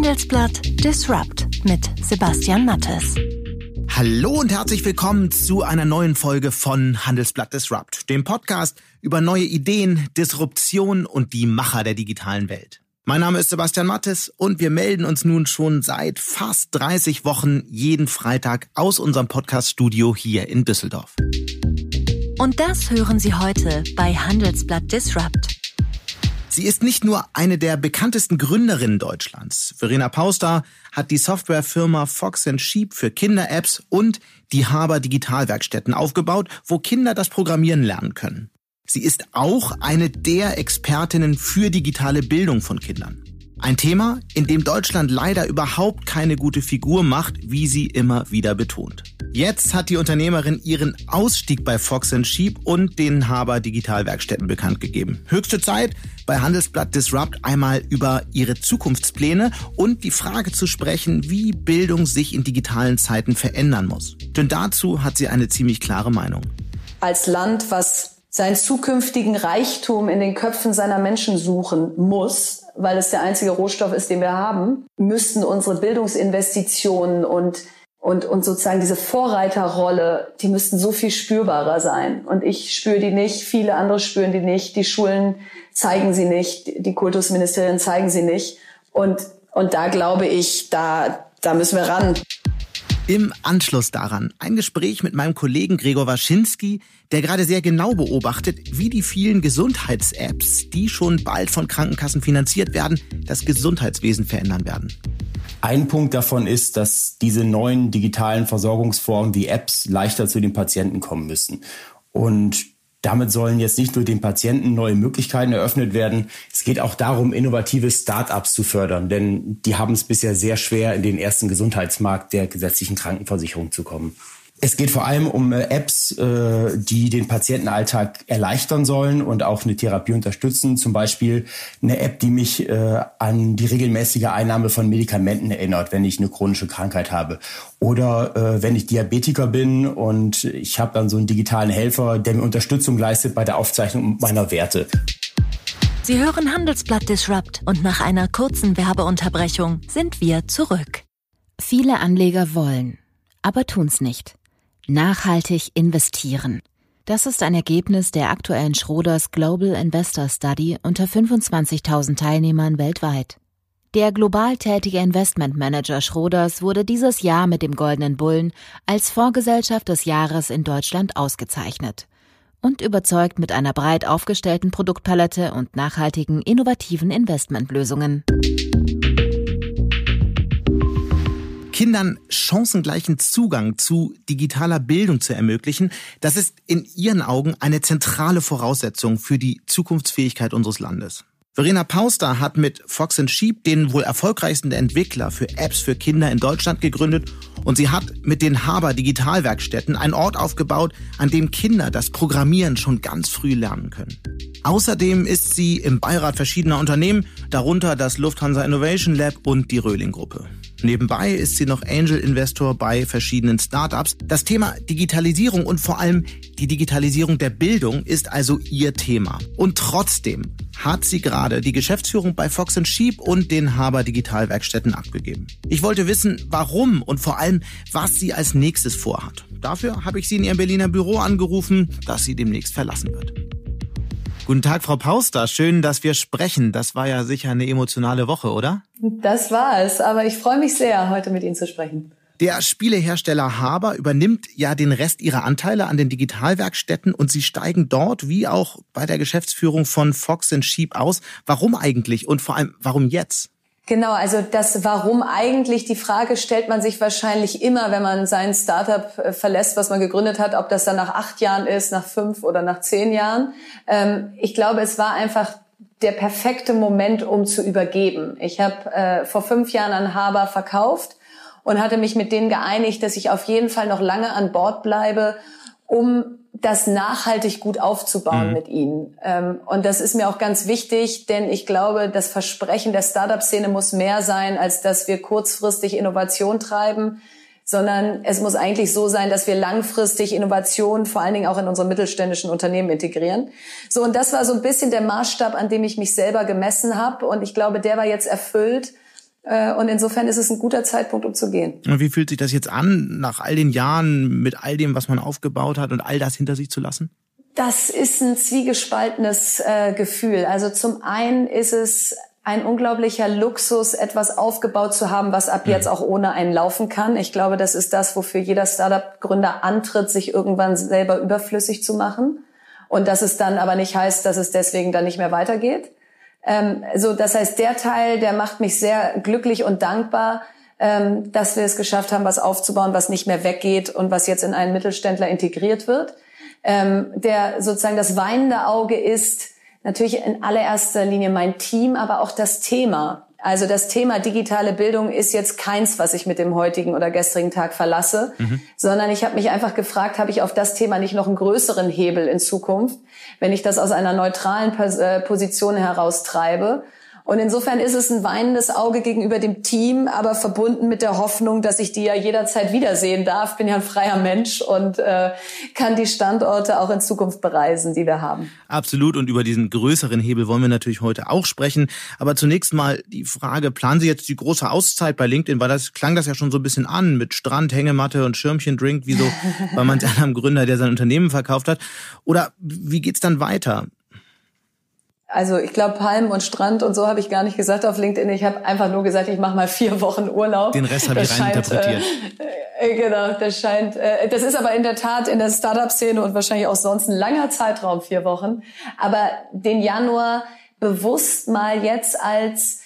Handelsblatt Disrupt mit Sebastian Mattes. Hallo und herzlich willkommen zu einer neuen Folge von Handelsblatt Disrupt, dem Podcast über neue Ideen, Disruption und die Macher der digitalen Welt. Mein Name ist Sebastian Mattes und wir melden uns nun schon seit fast 30 Wochen jeden Freitag aus unserem Podcaststudio hier in Düsseldorf. Und das hören Sie heute bei Handelsblatt Disrupt. Sie ist nicht nur eine der bekanntesten Gründerinnen Deutschlands. Verena Pauster hat die Softwarefirma Fox Sheep für Kinder-Apps und die Haber Digitalwerkstätten aufgebaut, wo Kinder das Programmieren lernen können. Sie ist auch eine der Expertinnen für digitale Bildung von Kindern. Ein Thema, in dem Deutschland leider überhaupt keine gute Figur macht, wie sie immer wieder betont. Jetzt hat die Unternehmerin ihren Ausstieg bei Fox Sheep und den Haber Digitalwerkstätten bekannt gegeben. Höchste Zeit, bei Handelsblatt Disrupt einmal über ihre Zukunftspläne und die Frage zu sprechen, wie Bildung sich in digitalen Zeiten verändern muss. Denn dazu hat sie eine ziemlich klare Meinung. Als Land, was seinen zukünftigen Reichtum in den Köpfen seiner Menschen suchen muss, weil es der einzige Rohstoff ist, den wir haben, müssten unsere Bildungsinvestitionen und und, und sozusagen diese Vorreiterrolle, die müssten so viel spürbarer sein. Und ich spüre die nicht, viele andere spüren die nicht, die Schulen zeigen sie nicht, die Kultusministerien zeigen sie nicht. Und, und da glaube ich, da, da müssen wir ran. Im Anschluss daran ein Gespräch mit meinem Kollegen Gregor Waschinski, der gerade sehr genau beobachtet, wie die vielen Gesundheits-Apps, die schon bald von Krankenkassen finanziert werden, das Gesundheitswesen verändern werden. Ein Punkt davon ist, dass diese neuen digitalen Versorgungsformen wie Apps leichter zu den Patienten kommen müssen. Und damit sollen jetzt nicht nur den Patienten neue Möglichkeiten eröffnet werden. Es geht auch darum, innovative Start-ups zu fördern, denn die haben es bisher sehr schwer, in den ersten Gesundheitsmarkt der gesetzlichen Krankenversicherung zu kommen. Es geht vor allem um äh, Apps, äh, die den Patientenalltag erleichtern sollen und auch eine Therapie unterstützen. Zum Beispiel eine App, die mich äh, an die regelmäßige Einnahme von Medikamenten erinnert, wenn ich eine chronische Krankheit habe. Oder wenn ich Diabetiker bin und ich habe dann so einen digitalen Helfer, der mir Unterstützung leistet bei der Aufzeichnung meiner Werte. Sie hören Handelsblatt Disrupt und nach einer kurzen Werbeunterbrechung sind wir zurück. Viele Anleger wollen, aber tun's nicht Nachhaltig investieren. Das ist ein Ergebnis der aktuellen Schroders Global Investor Study unter 25.000 Teilnehmern weltweit. Der global tätige Investmentmanager Schroders wurde dieses Jahr mit dem Goldenen Bullen als Vorgesellschaft des Jahres in Deutschland ausgezeichnet und überzeugt mit einer breit aufgestellten Produktpalette und nachhaltigen, innovativen Investmentlösungen. Kindern chancengleichen Zugang zu digitaler Bildung zu ermöglichen, das ist in ihren Augen eine zentrale Voraussetzung für die Zukunftsfähigkeit unseres Landes. Verena Pauster hat mit Fox Sheep den wohl erfolgreichsten Entwickler für Apps für Kinder in Deutschland gegründet und sie hat mit den Haber Digitalwerkstätten einen Ort aufgebaut, an dem Kinder das Programmieren schon ganz früh lernen können. Außerdem ist sie im Beirat verschiedener Unternehmen, darunter das Lufthansa Innovation Lab und die Röhling Gruppe. Nebenbei ist sie noch Angel-Investor bei verschiedenen Startups. Das Thema Digitalisierung und vor allem die Digitalisierung der Bildung ist also ihr Thema. Und trotzdem hat sie gerade die Geschäftsführung bei Fox Sheep und den Haber Digitalwerkstätten abgegeben. Ich wollte wissen, warum und vor allem, was sie als nächstes vorhat. Dafür habe ich sie in ihrem Berliner Büro angerufen, das sie demnächst verlassen wird. Guten Tag, Frau Pauster. Schön, dass wir sprechen. Das war ja sicher eine emotionale Woche, oder? Das war es, aber ich freue mich sehr, heute mit Ihnen zu sprechen. Der Spielehersteller Haber übernimmt ja den Rest ihrer Anteile an den Digitalwerkstätten und sie steigen dort wie auch bei der Geschäftsführung von Fox Sheep aus. Warum eigentlich und vor allem warum jetzt? Genau, also das Warum eigentlich, die Frage stellt man sich wahrscheinlich immer, wenn man sein Startup äh, verlässt, was man gegründet hat, ob das dann nach acht Jahren ist, nach fünf oder nach zehn Jahren. Ähm, ich glaube, es war einfach der perfekte Moment, um zu übergeben. Ich habe äh, vor fünf Jahren an Haber verkauft und hatte mich mit denen geeinigt, dass ich auf jeden Fall noch lange an Bord bleibe, um das nachhaltig gut aufzubauen mhm. mit ihnen. Ähm, und das ist mir auch ganz wichtig, denn ich glaube, das Versprechen der Startup-Szene muss mehr sein, als dass wir kurzfristig Innovation treiben, sondern es muss eigentlich so sein, dass wir langfristig Innovation vor allen Dingen auch in unsere mittelständischen Unternehmen integrieren. So, und das war so ein bisschen der Maßstab, an dem ich mich selber gemessen habe. Und ich glaube, der war jetzt erfüllt. Äh, und insofern ist es ein guter Zeitpunkt, um zu gehen. Und wie fühlt sich das jetzt an, nach all den Jahren mit all dem, was man aufgebaut hat und all das hinter sich zu lassen? Das ist ein zwiegespaltenes äh, Gefühl. Also zum einen ist es ein unglaublicher Luxus, etwas aufgebaut zu haben, was ab jetzt mhm. auch ohne einen laufen kann. Ich glaube, das ist das, wofür jeder Startup-Gründer antritt, sich irgendwann selber überflüssig zu machen. Und dass es dann aber nicht heißt, dass es deswegen dann nicht mehr weitergeht. Ähm, so, das heißt, der Teil, der macht mich sehr glücklich und dankbar, ähm, dass wir es geschafft haben, was aufzubauen, was nicht mehr weggeht und was jetzt in einen Mittelständler integriert wird. Ähm, der sozusagen das weinende Auge ist natürlich in allererster Linie mein Team, aber auch das Thema. Also das Thema digitale Bildung ist jetzt keins, was ich mit dem heutigen oder gestrigen Tag verlasse, mhm. sondern ich habe mich einfach gefragt, habe ich auf das Thema nicht noch einen größeren Hebel in Zukunft, wenn ich das aus einer neutralen äh, Position heraustreibe und insofern ist es ein weinendes Auge gegenüber dem Team, aber verbunden mit der Hoffnung, dass ich die ja jederzeit wiedersehen darf. Bin ja ein freier Mensch und äh, kann die Standorte auch in Zukunft bereisen, die wir haben. Absolut. Und über diesen größeren Hebel wollen wir natürlich heute auch sprechen. Aber zunächst mal die Frage, planen Sie jetzt die große Auszeit bei LinkedIn? Weil das klang das ja schon so ein bisschen an mit Strand, Hängematte und Schirmchen, Drink, wie so bei manch einem Gründer, der sein Unternehmen verkauft hat. Oder wie geht's dann weiter? Also ich glaube Palmen und Strand und so habe ich gar nicht gesagt auf LinkedIn. Ich habe einfach nur gesagt, ich mache mal vier Wochen Urlaub. Den Rest habe ich reininterpretiert. Äh, äh, genau, das scheint. Äh, das ist aber in der Tat in der Startup-Szene und wahrscheinlich auch sonst ein langer Zeitraum, vier Wochen. Aber den Januar bewusst mal jetzt als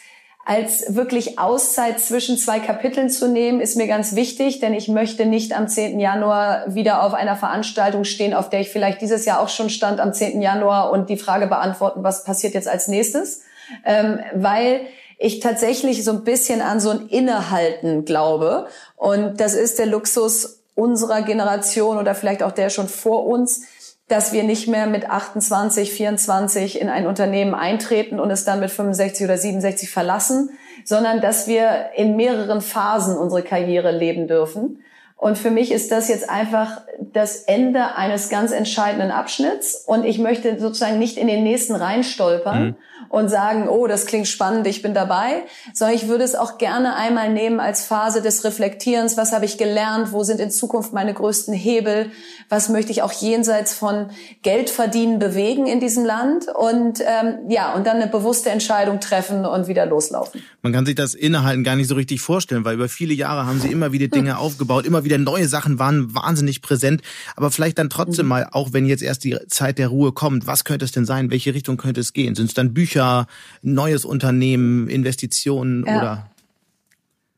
als wirklich Auszeit zwischen zwei Kapiteln zu nehmen, ist mir ganz wichtig, denn ich möchte nicht am 10. Januar wieder auf einer Veranstaltung stehen, auf der ich vielleicht dieses Jahr auch schon stand am 10. Januar und die Frage beantworten, was passiert jetzt als nächstes, ähm, weil ich tatsächlich so ein bisschen an so ein Innehalten glaube und das ist der Luxus unserer Generation oder vielleicht auch der schon vor uns, dass wir nicht mehr mit 28, 24 in ein Unternehmen eintreten und es dann mit 65 oder 67 verlassen, sondern dass wir in mehreren Phasen unsere Karriere leben dürfen. Und für mich ist das jetzt einfach das Ende eines ganz entscheidenden Abschnitts. Und ich möchte sozusagen nicht in den nächsten reinstolpern, mhm und sagen, oh, das klingt spannend, ich bin dabei, sondern ich würde es auch gerne einmal nehmen als Phase des Reflektierens, was habe ich gelernt, wo sind in Zukunft meine größten Hebel, was möchte ich auch jenseits von Geld verdienen bewegen in diesem Land und ähm, ja, und dann eine bewusste Entscheidung treffen und wieder loslaufen. Man kann sich das Innehalten gar nicht so richtig vorstellen, weil über viele Jahre haben sie immer wieder Dinge hm. aufgebaut, immer wieder neue Sachen waren wahnsinnig präsent, aber vielleicht dann trotzdem mhm. mal, auch wenn jetzt erst die Zeit der Ruhe kommt, was könnte es denn sein, welche Richtung könnte es gehen? Sind es dann Bücher, Bücher, neues Unternehmen, Investitionen ja. oder?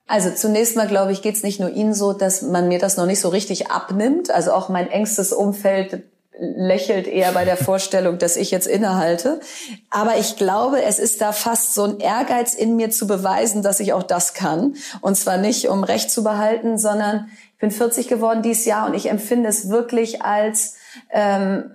Also zunächst mal, glaube ich, geht es nicht nur Ihnen so, dass man mir das noch nicht so richtig abnimmt. Also auch mein engstes Umfeld lächelt eher bei der Vorstellung, dass ich jetzt innehalte. Aber ich glaube, es ist da fast so ein Ehrgeiz in mir zu beweisen, dass ich auch das kann. Und zwar nicht, um Recht zu behalten, sondern ich bin 40 geworden dieses Jahr und ich empfinde es wirklich als ähm,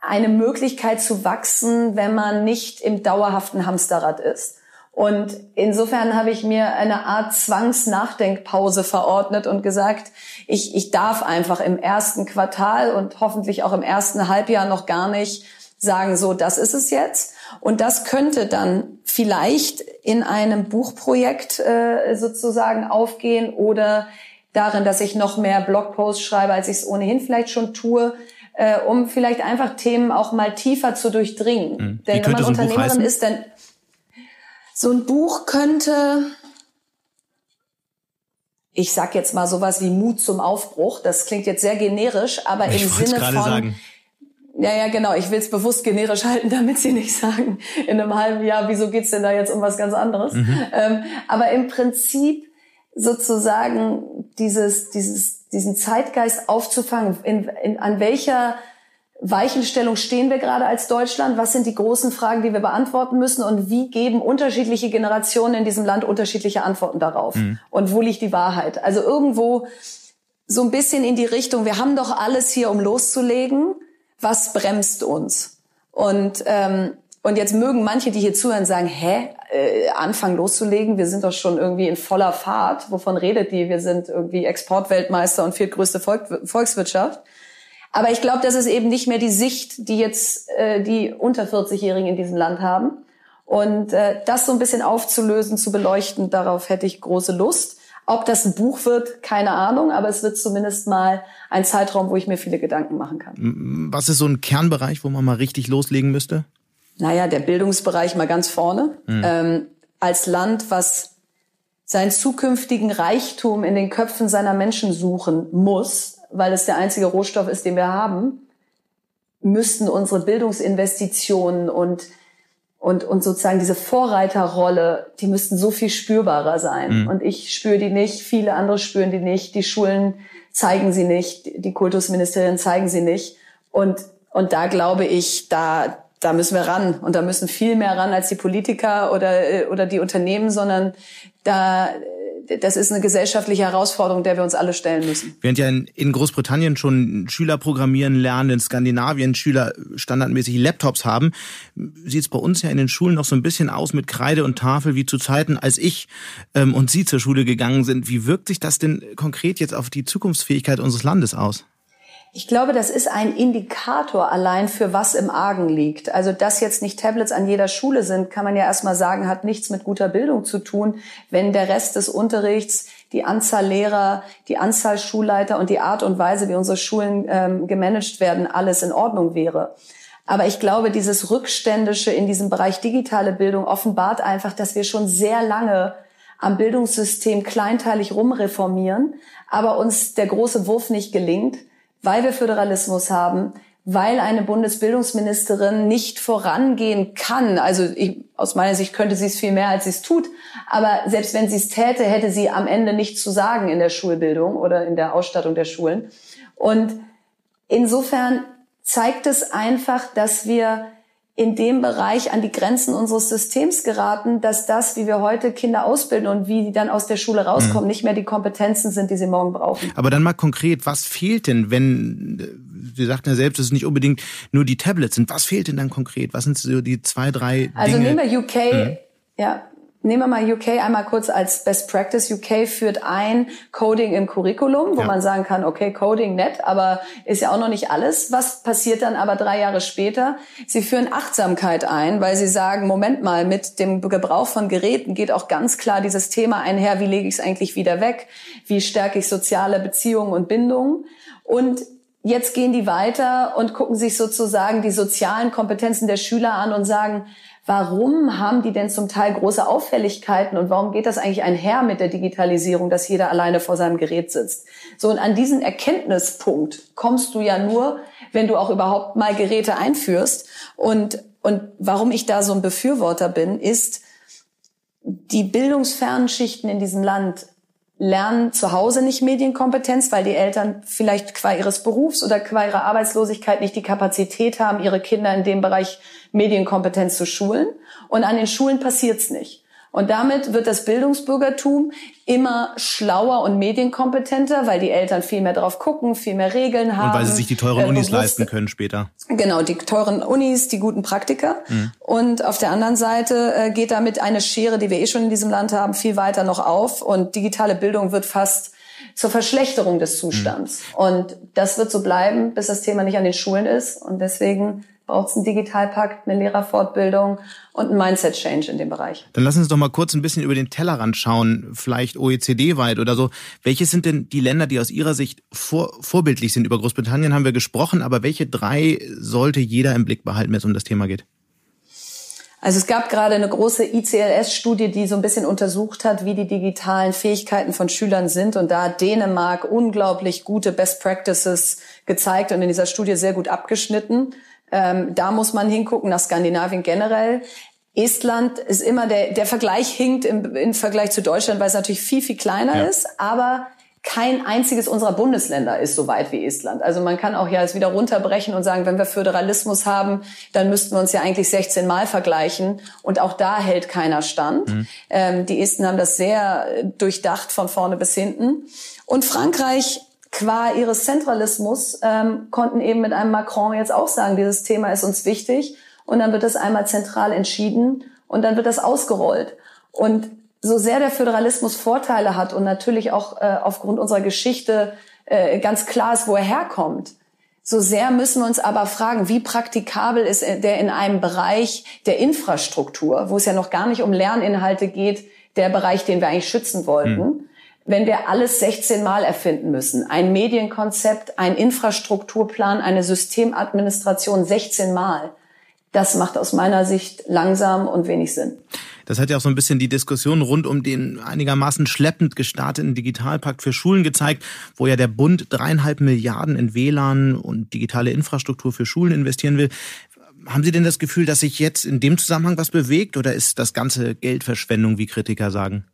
eine Möglichkeit zu wachsen, wenn man nicht im dauerhaften Hamsterrad ist. Und insofern habe ich mir eine Art Zwangsnachdenkpause verordnet und gesagt, ich, ich darf einfach im ersten Quartal und hoffentlich auch im ersten Halbjahr noch gar nicht sagen, so, das ist es jetzt. Und das könnte dann vielleicht in einem Buchprojekt äh, sozusagen aufgehen oder darin, dass ich noch mehr Blogposts schreibe, als ich es ohnehin vielleicht schon tue äh, um vielleicht einfach Themen auch mal tiefer zu durchdringen. Mhm. Denn wenn man so Unternehmerin ist, dann so ein Buch könnte, ich sag jetzt mal sowas wie Mut zum Aufbruch. Das klingt jetzt sehr generisch, aber ich im Sinne von sagen. Ja, ja, genau. Ich will es bewusst generisch halten, damit Sie nicht sagen, in einem halben Jahr, wieso geht's denn da jetzt um was ganz anderes? Mhm. Ähm, aber im Prinzip sozusagen dieses, dieses, diesen Zeitgeist aufzufangen, in, in, an welcher Weichenstellung stehen wir gerade als Deutschland? Was sind die großen Fragen, die wir beantworten müssen? Und wie geben unterschiedliche Generationen in diesem Land unterschiedliche Antworten darauf? Mhm. Und wo liegt die Wahrheit? Also irgendwo so ein bisschen in die Richtung, wir haben doch alles hier, um loszulegen. Was bremst uns? Und ähm, und jetzt mögen manche, die hier zuhören, sagen, hä, äh, anfangen loszulegen, wir sind doch schon irgendwie in voller Fahrt. Wovon redet die? Wir sind irgendwie Exportweltmeister und viertgrößte Volk Volkswirtschaft. Aber ich glaube, das ist eben nicht mehr die Sicht, die jetzt äh, die unter 40-Jährigen in diesem Land haben. Und äh, das so ein bisschen aufzulösen, zu beleuchten, darauf hätte ich große Lust. Ob das ein Buch wird, keine Ahnung, aber es wird zumindest mal ein Zeitraum, wo ich mir viele Gedanken machen kann. Was ist so ein Kernbereich, wo man mal richtig loslegen müsste? Naja, der Bildungsbereich mal ganz vorne. Mhm. Ähm, als Land, was seinen zukünftigen Reichtum in den Köpfen seiner Menschen suchen muss, weil es der einzige Rohstoff ist, den wir haben, müssten unsere Bildungsinvestitionen und und, und sozusagen diese Vorreiterrolle, die müssten so viel spürbarer sein. Mhm. Und ich spüre die nicht, viele andere spüren die nicht, die Schulen zeigen sie nicht, die Kultusministerien zeigen sie nicht. Und, und da glaube ich, da, da müssen wir ran. Und da müssen viel mehr ran als die Politiker oder, äh, oder die Unternehmen, sondern da, das ist eine gesellschaftliche Herausforderung, der wir uns alle stellen müssen. Während ja in, Großbritannien schon Schüler programmieren lernen, in Skandinavien Schüler standardmäßig Laptops haben, sieht es bei uns ja in den Schulen noch so ein bisschen aus mit Kreide und Tafel wie zu Zeiten, als ich ähm, und Sie zur Schule gegangen sind. Wie wirkt sich das denn konkret jetzt auf die Zukunftsfähigkeit unseres Landes aus? Ich glaube, das ist ein Indikator allein für was im Argen liegt. Also, dass jetzt nicht Tablets an jeder Schule sind, kann man ja erstmal sagen, hat nichts mit guter Bildung zu tun, wenn der Rest des Unterrichts, die Anzahl Lehrer, die Anzahl Schulleiter und die Art und Weise, wie unsere Schulen ähm, gemanagt werden, alles in Ordnung wäre. Aber ich glaube, dieses Rückständische in diesem Bereich digitale Bildung offenbart einfach, dass wir schon sehr lange am Bildungssystem kleinteilig rumreformieren, aber uns der große Wurf nicht gelingt weil wir Föderalismus haben, weil eine Bundesbildungsministerin nicht vorangehen kann. Also ich, aus meiner Sicht könnte sie es viel mehr, als sie es tut. Aber selbst wenn sie es täte, hätte sie am Ende nichts zu sagen in der Schulbildung oder in der Ausstattung der Schulen. Und insofern zeigt es einfach, dass wir in dem Bereich an die Grenzen unseres Systems geraten, dass das, wie wir heute Kinder ausbilden und wie die dann aus der Schule rauskommen, mhm. nicht mehr die Kompetenzen sind, die sie morgen brauchen. Aber dann mal konkret, was fehlt denn, wenn, Sie sagten ja selbst, dass es nicht unbedingt nur die Tablets sind. Was fehlt denn dann konkret? Was sind so die zwei, drei Also Dinge? nehmen wir UK, mhm. ja, Nehmen wir mal UK einmal kurz als Best Practice. UK führt ein Coding im Curriculum, wo ja. man sagen kann, okay, Coding nett, aber ist ja auch noch nicht alles. Was passiert dann aber drei Jahre später? Sie führen Achtsamkeit ein, weil sie sagen, Moment mal, mit dem Gebrauch von Geräten geht auch ganz klar dieses Thema einher, wie lege ich es eigentlich wieder weg? Wie stärke ich soziale Beziehungen und Bindungen? Und jetzt gehen die weiter und gucken sich sozusagen die sozialen Kompetenzen der Schüler an und sagen, warum haben die denn zum Teil große Auffälligkeiten und warum geht das eigentlich einher mit der Digitalisierung, dass jeder alleine vor seinem Gerät sitzt? So, und an diesen Erkenntnispunkt kommst du ja nur, wenn du auch überhaupt mal Geräte einführst. Und, und warum ich da so ein Befürworter bin, ist, die bildungsfernen Schichten in diesem Land lernen zu Hause nicht Medienkompetenz, weil die Eltern vielleicht qua ihres Berufs oder qua ihrer Arbeitslosigkeit nicht die Kapazität haben, ihre Kinder in dem Bereich Medienkompetenz zu schulen. Und an den Schulen passiert's nicht. Und damit wird das Bildungsbürgertum immer schlauer und medienkompetenter, weil die Eltern viel mehr drauf gucken, viel mehr Regeln haben. Und weil sie sich die teuren äh, Unis leisten können später. Genau, die teuren Unis, die guten Praktiker. Mhm. Und auf der anderen Seite äh, geht damit eine Schere, die wir eh schon in diesem Land haben, viel weiter noch auf. Und digitale Bildung wird fast zur Verschlechterung des Zustands. Mhm. Und das wird so bleiben, bis das Thema nicht an den Schulen ist. Und deswegen braucht es einen Digitalpakt, eine Lehrerfortbildung und einen Mindset-Change in dem Bereich. Dann lassen Sie uns doch mal kurz ein bisschen über den Tellerrand schauen, vielleicht OECD-weit oder so. Welche sind denn die Länder, die aus Ihrer Sicht vor, vorbildlich sind? Über Großbritannien haben wir gesprochen, aber welche drei sollte jeder im Blick behalten, wenn es um das Thema geht? Also es gab gerade eine große ICLS-Studie, die so ein bisschen untersucht hat, wie die digitalen Fähigkeiten von Schülern sind. Und da hat Dänemark unglaublich gute Best Practices gezeigt und in dieser Studie sehr gut abgeschnitten. Ähm, da muss man hingucken, nach Skandinavien generell. Estland ist immer der, der Vergleich hinkt im, im Vergleich zu Deutschland, weil es natürlich viel, viel kleiner ja. ist, aber kein einziges unserer Bundesländer ist so weit wie Estland. Also man kann auch ja es wieder runterbrechen und sagen, wenn wir Föderalismus haben, dann müssten wir uns ja eigentlich 16 Mal vergleichen. Und auch da hält keiner stand. Mhm. Ähm, die Esten haben das sehr durchdacht von vorne bis hinten. Und Frankreich qua ihres Zentralismus ähm, konnten eben mit einem Macron jetzt auch sagen, dieses Thema ist uns wichtig und dann wird das einmal zentral entschieden und dann wird das ausgerollt. Und so sehr der Föderalismus Vorteile hat und natürlich auch äh, aufgrund unserer Geschichte äh, ganz klar ist, wo er herkommt, So sehr müssen wir uns aber fragen, wie praktikabel ist der in einem Bereich der Infrastruktur, wo es ja noch gar nicht um Lerninhalte geht, der Bereich, den wir eigentlich schützen wollten. Hm wenn wir alles 16 Mal erfinden müssen. Ein Medienkonzept, ein Infrastrukturplan, eine Systemadministration 16 Mal. Das macht aus meiner Sicht langsam und wenig Sinn. Das hat ja auch so ein bisschen die Diskussion rund um den einigermaßen schleppend gestarteten Digitalpakt für Schulen gezeigt, wo ja der Bund dreieinhalb Milliarden in WLAN und digitale Infrastruktur für Schulen investieren will. Haben Sie denn das Gefühl, dass sich jetzt in dem Zusammenhang was bewegt oder ist das ganze Geldverschwendung, wie Kritiker sagen?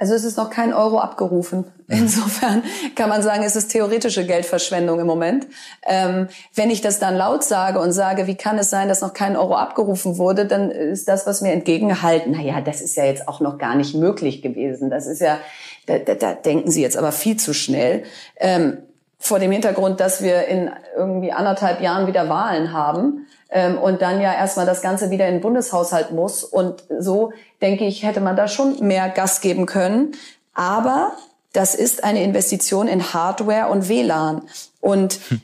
Also es ist noch kein Euro abgerufen. Insofern kann man sagen, es ist theoretische Geldverschwendung im Moment. Ähm, wenn ich das dann laut sage und sage, wie kann es sein, dass noch kein Euro abgerufen wurde, dann ist das, was mir entgegengehalten, na ja, das ist ja jetzt auch noch gar nicht möglich gewesen. Das ist ja, da, da, da denken Sie jetzt aber viel zu schnell. Ähm, vor dem Hintergrund, dass wir in irgendwie anderthalb Jahren wieder Wahlen haben ähm, und dann ja erstmal das Ganze wieder in den Bundeshaushalt muss. Und so denke ich, hätte man da schon mehr Gas geben können. Aber das ist eine Investition in Hardware und WLAN. Und hm.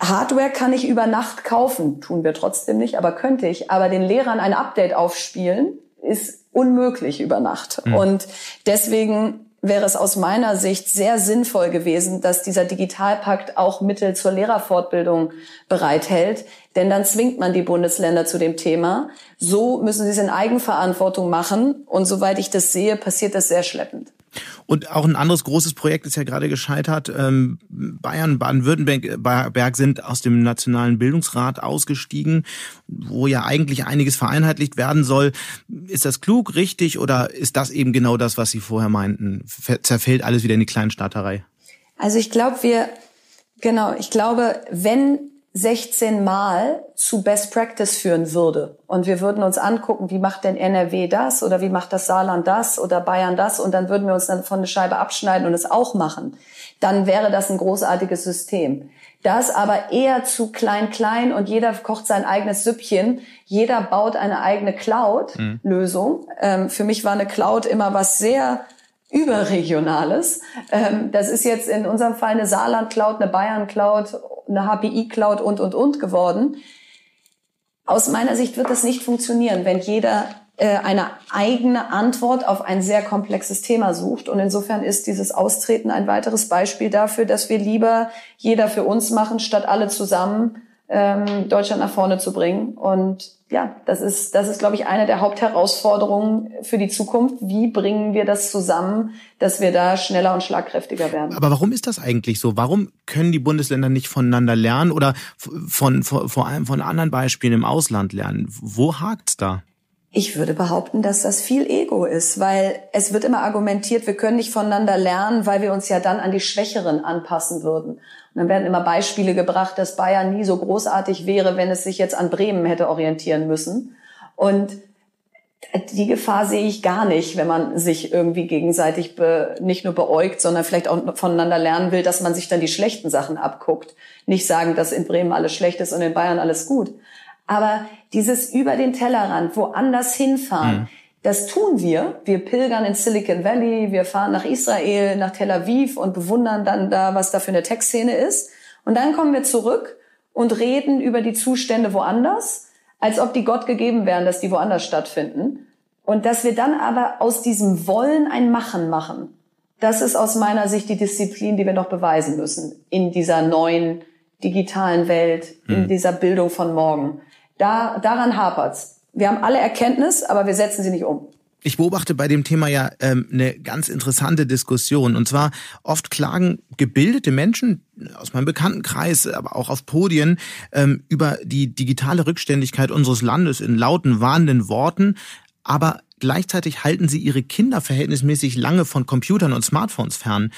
Hardware kann ich über Nacht kaufen, tun wir trotzdem nicht, aber könnte ich. Aber den Lehrern ein Update aufspielen, ist unmöglich über Nacht. Mhm. Und deswegen wäre es aus meiner Sicht sehr sinnvoll gewesen, dass dieser Digitalpakt auch Mittel zur Lehrerfortbildung bereithält. Denn dann zwingt man die Bundesländer zu dem Thema. So müssen sie es in Eigenverantwortung machen. Und soweit ich das sehe, passiert das sehr schleppend. Und auch ein anderes großes Projekt ist ja gerade gescheitert. Ähm, Bayern, Baden-Württemberg sind aus dem Nationalen Bildungsrat ausgestiegen, wo ja eigentlich einiges vereinheitlicht werden soll. Ist das klug, richtig oder ist das eben genau das, was Sie vorher meinten? Zerfällt alles wieder in die Kleinstaaterei? Also ich glaube, wir, genau, ich glaube, wenn 16 Mal zu Best Practice führen würde. Und wir würden uns angucken, wie macht denn NRW das oder wie macht das Saarland das oder Bayern das und dann würden wir uns dann von der Scheibe abschneiden und es auch machen. Dann wäre das ein großartiges System. Das aber eher zu klein-klein und jeder kocht sein eigenes Süppchen. Jeder baut eine eigene Cloud-Lösung. Mhm. Ähm, für mich war eine Cloud immer was sehr überregionales. Ähm, das ist jetzt in unserem Fall eine Saarland-Cloud, eine Bayern-Cloud, eine HPI-Cloud und, und, und geworden. Aus meiner Sicht wird das nicht funktionieren, wenn jeder äh, eine eigene Antwort auf ein sehr komplexes Thema sucht. Und insofern ist dieses Austreten ein weiteres Beispiel dafür, dass wir lieber jeder für uns machen, statt alle zusammen ähm, Deutschland nach vorne zu bringen. Und ja, das ist, das ist, glaube ich, eine der Hauptherausforderungen für die Zukunft. Wie bringen wir das zusammen, dass wir da schneller und schlagkräftiger werden? Aber warum ist das eigentlich so? Warum können die Bundesländer nicht voneinander lernen oder von, von, vor allem von anderen Beispielen im Ausland lernen? Wo hakt's da? Ich würde behaupten, dass das viel Ego ist, weil es wird immer argumentiert, wir können nicht voneinander lernen, weil wir uns ja dann an die Schwächeren anpassen würden. Und dann werden immer Beispiele gebracht, dass Bayern nie so großartig wäre, wenn es sich jetzt an Bremen hätte orientieren müssen. Und die Gefahr sehe ich gar nicht, wenn man sich irgendwie gegenseitig be, nicht nur beäugt, sondern vielleicht auch voneinander lernen will, dass man sich dann die schlechten Sachen abguckt. Nicht sagen, dass in Bremen alles schlecht ist und in Bayern alles gut. Aber dieses über den Tellerrand, woanders hinfahren, mhm. Das tun wir. Wir pilgern in Silicon Valley, wir fahren nach Israel, nach Tel Aviv und bewundern dann da, was da für eine Tech-Szene ist. Und dann kommen wir zurück und reden über die Zustände woanders, als ob die Gott gegeben wären, dass die woanders stattfinden. Und dass wir dann aber aus diesem Wollen ein Machen machen. Das ist aus meiner Sicht die Disziplin, die wir noch beweisen müssen in dieser neuen digitalen Welt, in mhm. dieser Bildung von morgen. Da, daran hapert's. Wir haben alle Erkenntnis, aber wir setzen sie nicht um. Ich beobachte bei dem Thema ja ähm, eine ganz interessante Diskussion. Und zwar oft klagen gebildete Menschen aus meinem Bekanntenkreis, aber auch auf Podien, ähm, über die digitale Rückständigkeit unseres Landes in lauten, warnenden Worten. Aber Gleichzeitig halten sie ihre Kinder verhältnismäßig lange von Computern und Smartphones fern.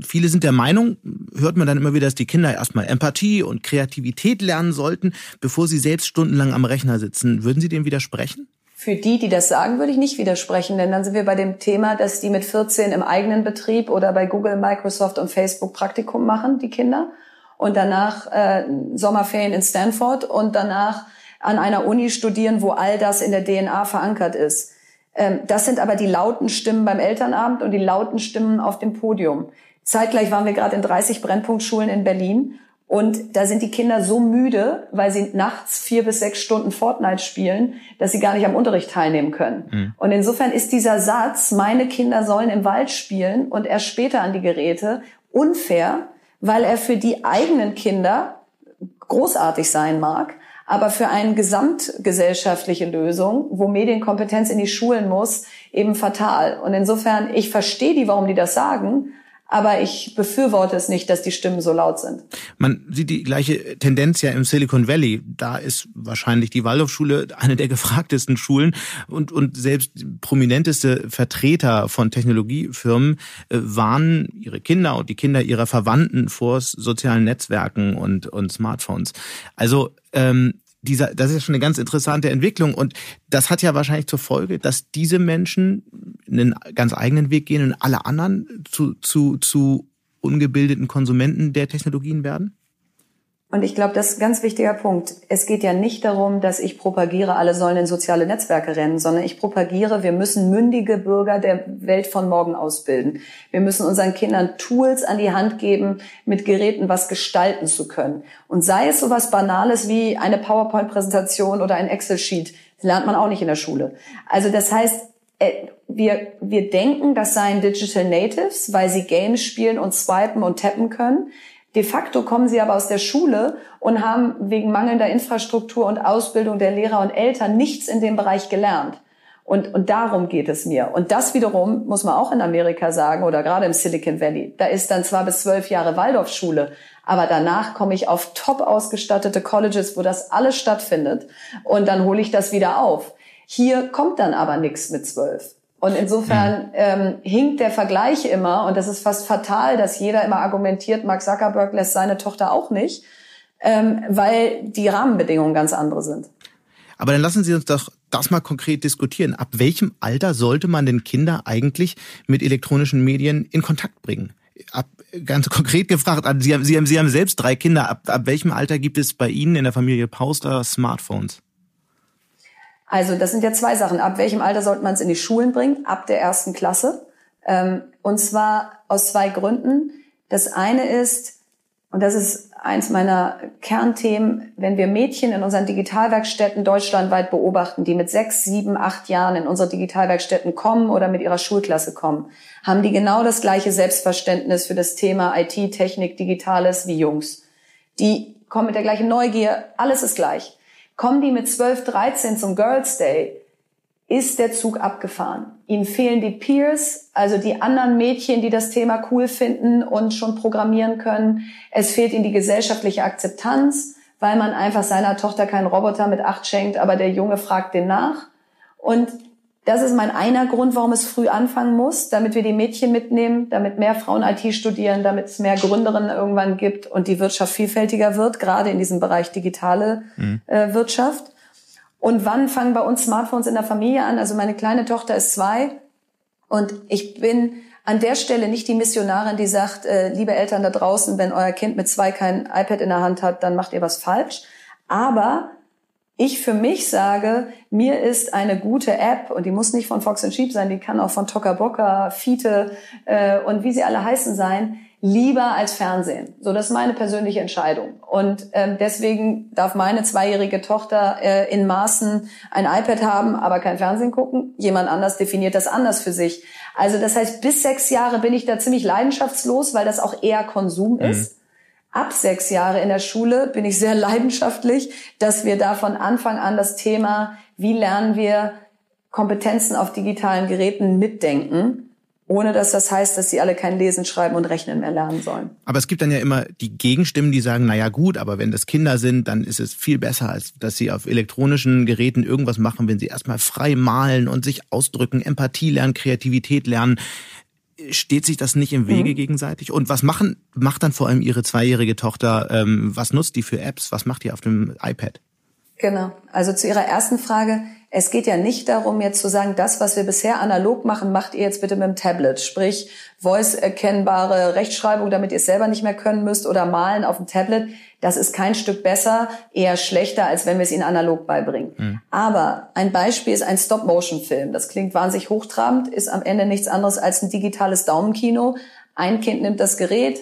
Viele sind der Meinung, hört man dann immer wieder, dass die Kinder erstmal Empathie und Kreativität lernen sollten, bevor sie selbst stundenlang am Rechner sitzen. Würden Sie dem widersprechen? Für die, die das sagen, würde ich nicht widersprechen, denn dann sind wir bei dem Thema, dass die mit 14 im eigenen Betrieb oder bei Google, Microsoft und Facebook Praktikum machen, die Kinder, und danach äh, Sommerferien in Stanford und danach an einer Uni studieren, wo all das in der DNA verankert ist. Ähm, das sind aber die lauten Stimmen beim Elternabend und die lauten Stimmen auf dem Podium. Zeitgleich waren wir gerade in 30 Brennpunktschulen in Berlin Und da sind die Kinder so müde, weil sie nachts vier bis sechs Stunden Fortnite spielen, dass sie gar nicht am Unterricht teilnehmen können. Mhm. Und insofern ist dieser Satz, meine Kinder sollen im Wald spielen und erst später an die Geräte, unfair, weil er für die eigenen Kinder großartig sein mag, aber für eine gesamtgesellschaftliche Lösung, wo Medienkompetenz in die Schulen muss, eben fatal. Und insofern, ich verstehe die, warum die das sagen, aber ich befürworte es nicht, dass die Stimmen so laut sind. Man sieht die gleiche Tendenz ja im Silicon Valley. Da ist wahrscheinlich die Waldorfschule eine der gefragtesten Schulen und, und selbst prominenteste Vertreter von Technologiefirmen äh, warnen ihre Kinder und die Kinder ihrer Verwandten vor sozialen Netzwerken und, und Smartphones. Also ähm, dieser, das ist schon eine ganz interessante Entwicklung und das hat ja wahrscheinlich zur Folge, dass diese Menschen einen ganz eigenen Weg gehen und alle anderen zu, zu, zu ungebildeten Konsumenten der Technologien werden? Und ich glaube, das ist ein ganz wichtiger Punkt. Es geht ja nicht darum, dass ich propagiere, alle sollen in soziale Netzwerke rennen, sondern ich propagiere, wir müssen mündige Bürger der Welt von morgen ausbilden. Wir müssen unseren Kindern Tools an die Hand geben, mit Geräten was gestalten zu können. Und sei es so was Banales wie eine PowerPoint-Präsentation oder ein Excel-Sheet, lernt man auch nicht in der Schule. Also das heißt, äh, wir, wir denken, das seien Digital Natives, weil sie Games spielen und swipen und tappen können. De facto kommen sie aber aus der Schule und haben wegen mangelnder Infrastruktur und Ausbildung der Lehrer und Eltern nichts in dem Bereich gelernt. Und, und darum geht es mir. Und das wiederum muss man auch in Amerika sagen oder gerade im Silicon Valley. Da ist dann zwar bis zwölf Jahre Waldorfschule, aber danach komme ich auf top ausgestattete Colleges, wo das alles stattfindet. Und dann hole ich das wieder auf. Hier kommt dann aber nichts mit zwölf. Und insofern ähm, hinkt der Vergleich immer, und das ist fast fatal, dass jeder immer argumentiert, Mark Zuckerberg lässt seine Tochter auch nicht, ähm, weil die Rahmenbedingungen ganz andere sind. Aber dann lassen Sie uns doch das mal konkret diskutieren. Ab welchem Alter sollte man den Kinder eigentlich mit elektronischen Medien in Kontakt bringen? Ab, ganz konkret gefragt, Sie haben, Sie haben, Sie haben selbst drei Kinder. Ab, ab welchem Alter gibt es bei Ihnen in der Familie Pauster Smartphones? Also das sind ja zwei Sachen. Ab welchem Alter sollte man es in die Schulen bringen? Ab der ersten Klasse. Ähm, und zwar aus zwei Gründen. Das eine ist, und das ist eins meiner Kernthemen, wenn wir Mädchen in unseren Digitalwerkstätten deutschlandweit beobachten, die mit sechs, sieben, acht Jahren in unsere Digitalwerkstätten kommen oder mit ihrer Schulklasse kommen, haben die genau das gleiche Selbstverständnis für das Thema IT, Technik, Digitales wie Jungs. Die kommen mit der gleichen Neugier, alles ist gleich. Kommen die mit 12, 13 zum Girls Day, ist der Zug abgefahren. Ihnen fehlen die Peers, also die anderen Mädchen, die das Thema cool finden und schon programmieren können. Es fehlt ihnen die gesellschaftliche Akzeptanz, weil man einfach seiner Tochter keinen Roboter mit acht schenkt, aber der Junge fragt den nach. Und das ist mein einer Grund, warum es früh anfangen muss, damit wir die Mädchen mitnehmen, damit mehr Frauen IT studieren, damit es mehr Gründerinnen irgendwann gibt und die Wirtschaft vielfältiger wird, gerade in diesem Bereich digitale mhm. äh, Wirtschaft. Und wann fangen bei uns Smartphones in der Familie an? Also meine kleine Tochter ist zwei und ich bin an der Stelle nicht die Missionarin, die sagt, äh, liebe Eltern da draußen, wenn euer Kind mit zwei kein iPad in der Hand hat, dann macht ihr was falsch. Aber ich für mich sage, mir ist eine gute App, und die muss nicht von Fox Sheep sein, die kann auch von Tokaboka, Fiete äh, und wie sie alle heißen sein, lieber als Fernsehen. So, das ist meine persönliche Entscheidung. Und ähm, deswegen darf meine zweijährige Tochter äh, in Maßen ein iPad haben, aber kein Fernsehen gucken. Jemand anders definiert das anders für sich. Also das heißt, bis sechs Jahre bin ich da ziemlich leidenschaftslos, weil das auch eher Konsum mhm. ist ab sechs Jahre in der Schule bin ich sehr leidenschaftlich, dass wir da von Anfang an das Thema, wie lernen wir Kompetenzen auf digitalen Geräten mitdenken, ohne dass das heißt, dass sie alle kein Lesen, Schreiben und Rechnen mehr lernen sollen. Aber es gibt dann ja immer die Gegenstimmen, die sagen, na ja gut, aber wenn das Kinder sind, dann ist es viel besser, als dass sie auf elektronischen Geräten irgendwas machen, wenn sie erstmal frei malen und sich ausdrücken, Empathie lernen, Kreativität lernen steht sich das nicht im Wege mhm. gegenseitig? Und was machen, macht dann vor allem Ihre zweijährige Tochter? Ähm, was nutzt die für Apps? Was macht die auf dem iPad? Genau. Also zu Ihrer ersten Frage. Es geht ja nicht darum, jetzt zu sagen, das, was wir bisher analog machen, macht ihr jetzt bitte mit dem Tablet. Sprich, voice-erkennbare Rechtschreibung, damit ihr es selber nicht mehr können müsst oder malen auf dem Tablet. Das ist kein Stück besser, eher schlechter, als wenn wir es ihnen analog beibringen. Mhm. Aber ein Beispiel ist ein Stop-Motion-Film. Das klingt wahnsinnig hochtrabend, ist am Ende nichts anderes als ein digitales Daumenkino. Ein Kind nimmt das Gerät,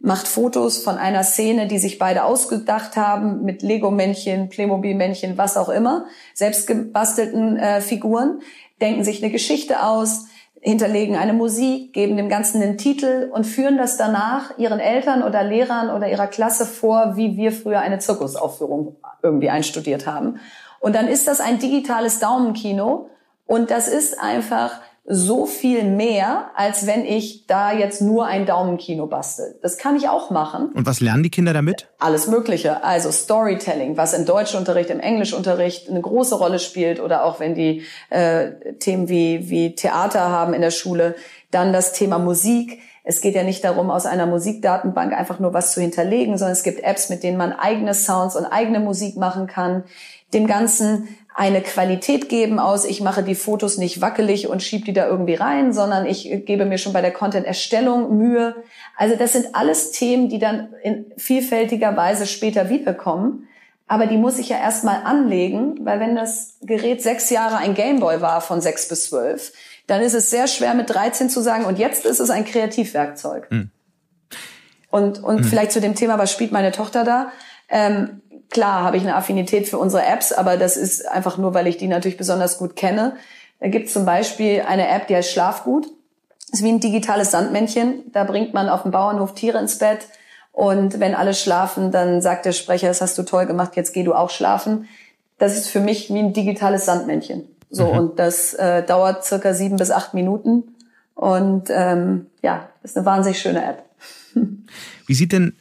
macht Fotos von einer Szene, die sich beide ausgedacht haben, mit Lego-Männchen, Playmobil-Männchen, was auch immer, selbst gebastelten äh, Figuren, denken sich eine Geschichte aus, hinterlegen eine Musik, geben dem Ganzen einen Titel und führen das danach ihren Eltern oder Lehrern oder ihrer Klasse vor, wie wir früher eine Zirkusaufführung irgendwie einstudiert haben. Und dann ist das ein digitales Daumenkino und das ist einfach so viel mehr, als wenn ich da jetzt nur ein Daumenkino bastel. Das kann ich auch machen. Und was lernen die Kinder damit? Alles Mögliche. Also Storytelling, was im Deutschunterricht, im Englischunterricht eine große Rolle spielt oder auch wenn die äh, Themen wie, wie Theater haben in der Schule. Dann das Thema Musik. Es geht ja nicht darum, aus einer Musikdatenbank einfach nur was zu hinterlegen, sondern es gibt Apps, mit denen man eigene Sounds und eigene Musik machen kann. Dem Ganzen eine Qualität geben aus, ich mache die Fotos nicht wackelig und schieb die da irgendwie rein, sondern ich gebe mir schon bei der Content-Erstellung Mühe. Also das sind alles Themen, die dann in vielfältiger Weise später wiederkommen. Aber die muss ich ja erstmal anlegen, weil wenn das Gerät sechs Jahre ein Gameboy war von sechs bis zwölf, dann ist es sehr schwer mit 13 zu sagen, und jetzt ist es ein Kreativwerkzeug. Mhm. Und, und mhm. vielleicht zu dem Thema, was spielt meine Tochter da? Ähm, Klar habe ich eine Affinität für unsere Apps, aber das ist einfach nur, weil ich die natürlich besonders gut kenne. Da gibt es zum Beispiel eine App, die heißt Schlafgut. Das ist wie ein digitales Sandmännchen. Da bringt man auf dem Bauernhof Tiere ins Bett. Und wenn alle schlafen, dann sagt der Sprecher, das hast du toll gemacht, jetzt geh du auch schlafen. Das ist für mich wie ein digitales Sandmännchen. So, mhm. und das äh, dauert circa sieben bis acht Minuten. Und ähm, ja, ist eine wahnsinnig schöne App. Wie sieht denn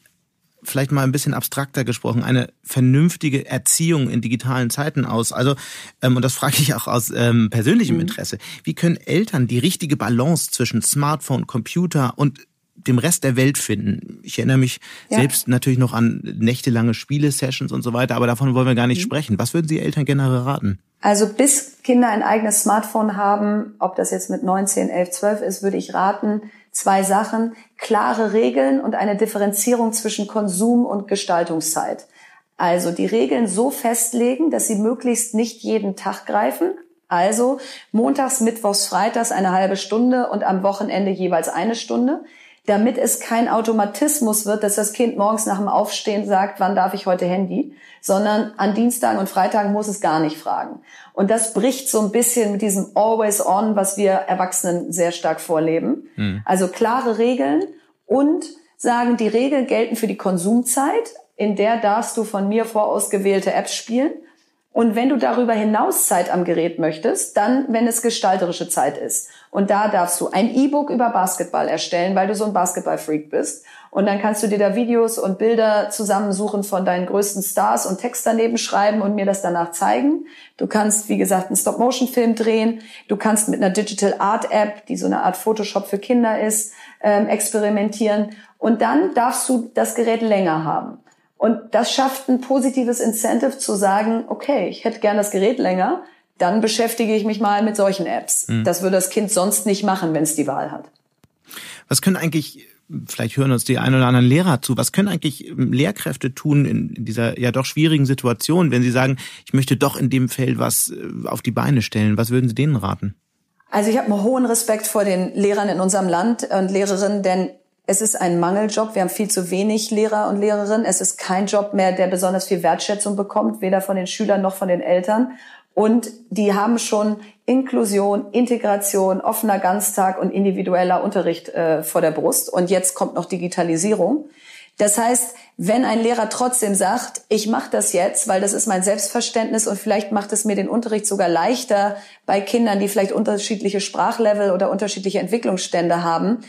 vielleicht mal ein bisschen abstrakter gesprochen, eine vernünftige Erziehung in digitalen Zeiten aus? Also, ähm, und das frage ich auch aus ähm, persönlichem mhm. Interesse, wie können Eltern die richtige Balance zwischen Smartphone, Computer und dem Rest der Welt finden. Ich erinnere mich ja. selbst natürlich noch an nächtelange Spiele-Sessions und so weiter, aber davon wollen wir gar nicht mhm. sprechen. Was würden Sie Eltern generell raten? Also bis Kinder ein eigenes Smartphone haben, ob das jetzt mit 19, 11, 12 ist, würde ich raten, zwei Sachen, klare Regeln und eine Differenzierung zwischen Konsum und Gestaltungszeit. Also die Regeln so festlegen, dass sie möglichst nicht jeden Tag greifen. Also montags, mittwochs, freitags eine halbe Stunde und am Wochenende jeweils eine Stunde damit es kein Automatismus wird, dass das Kind morgens nach dem Aufstehen sagt, wann darf ich heute Handy, sondern an Dienstagen und Freitagen muss es gar nicht fragen. Und das bricht so ein bisschen mit diesem Always On, was wir Erwachsenen sehr stark vorleben. Mhm. Also klare Regeln und sagen, die Regeln gelten für die Konsumzeit, in der darfst du von mir vorausgewählte Apps spielen. Und wenn du darüber hinaus Zeit am Gerät möchtest, dann, wenn es gestalterische Zeit ist. Und da darfst du ein E-Book über Basketball erstellen, weil du so ein Basketball-Freak bist. Und dann kannst du dir da Videos und Bilder zusammensuchen von deinen größten Stars und Text daneben schreiben und mir das danach zeigen. Du kannst, wie gesagt, einen Stop-Motion-Film drehen. Du kannst mit einer Digital Art App, die so eine Art Photoshop für Kinder ist, ähm, experimentieren. Und dann darfst du das Gerät länger haben. Und das schafft ein positives Incentive zu sagen, okay, ich hätte gern das Gerät länger, dann beschäftige ich mich mal mit solchen Apps. Mhm. Das würde das Kind sonst nicht machen, wenn es die Wahl hat. Was können eigentlich, vielleicht hören uns die ein oder anderen Lehrer zu, was können eigentlich Lehrkräfte tun in dieser ja doch schwierigen Situation, wenn sie sagen, ich möchte doch in dem Feld was äh, auf die Beine stellen? Was würden Sie denen raten? Also ich habe einen hohen Respekt vor den Lehrern in unserem Land und Lehrerinnen, denn es ist ein Mangeljob. Wir haben viel zu wenig Lehrer und Lehrerinnen. Es ist kein Job mehr, der besonders viel Wertschätzung bekommt, weder von den Schülern noch von den Eltern. Und die haben schon Inklusion, Integration, offener Ganztag und individueller Unterricht äh, vor der Brust. Und jetzt kommt noch Digitalisierung. Das heißt, wenn ein Lehrer trotzdem sagt, ich mache das jetzt, weil das ist mein Selbstverständnis und vielleicht macht es mir den Unterricht sogar leichter bei Kindern, die vielleicht unterschiedliche Sprachlevel oder unterschiedliche Entwicklungsstände haben,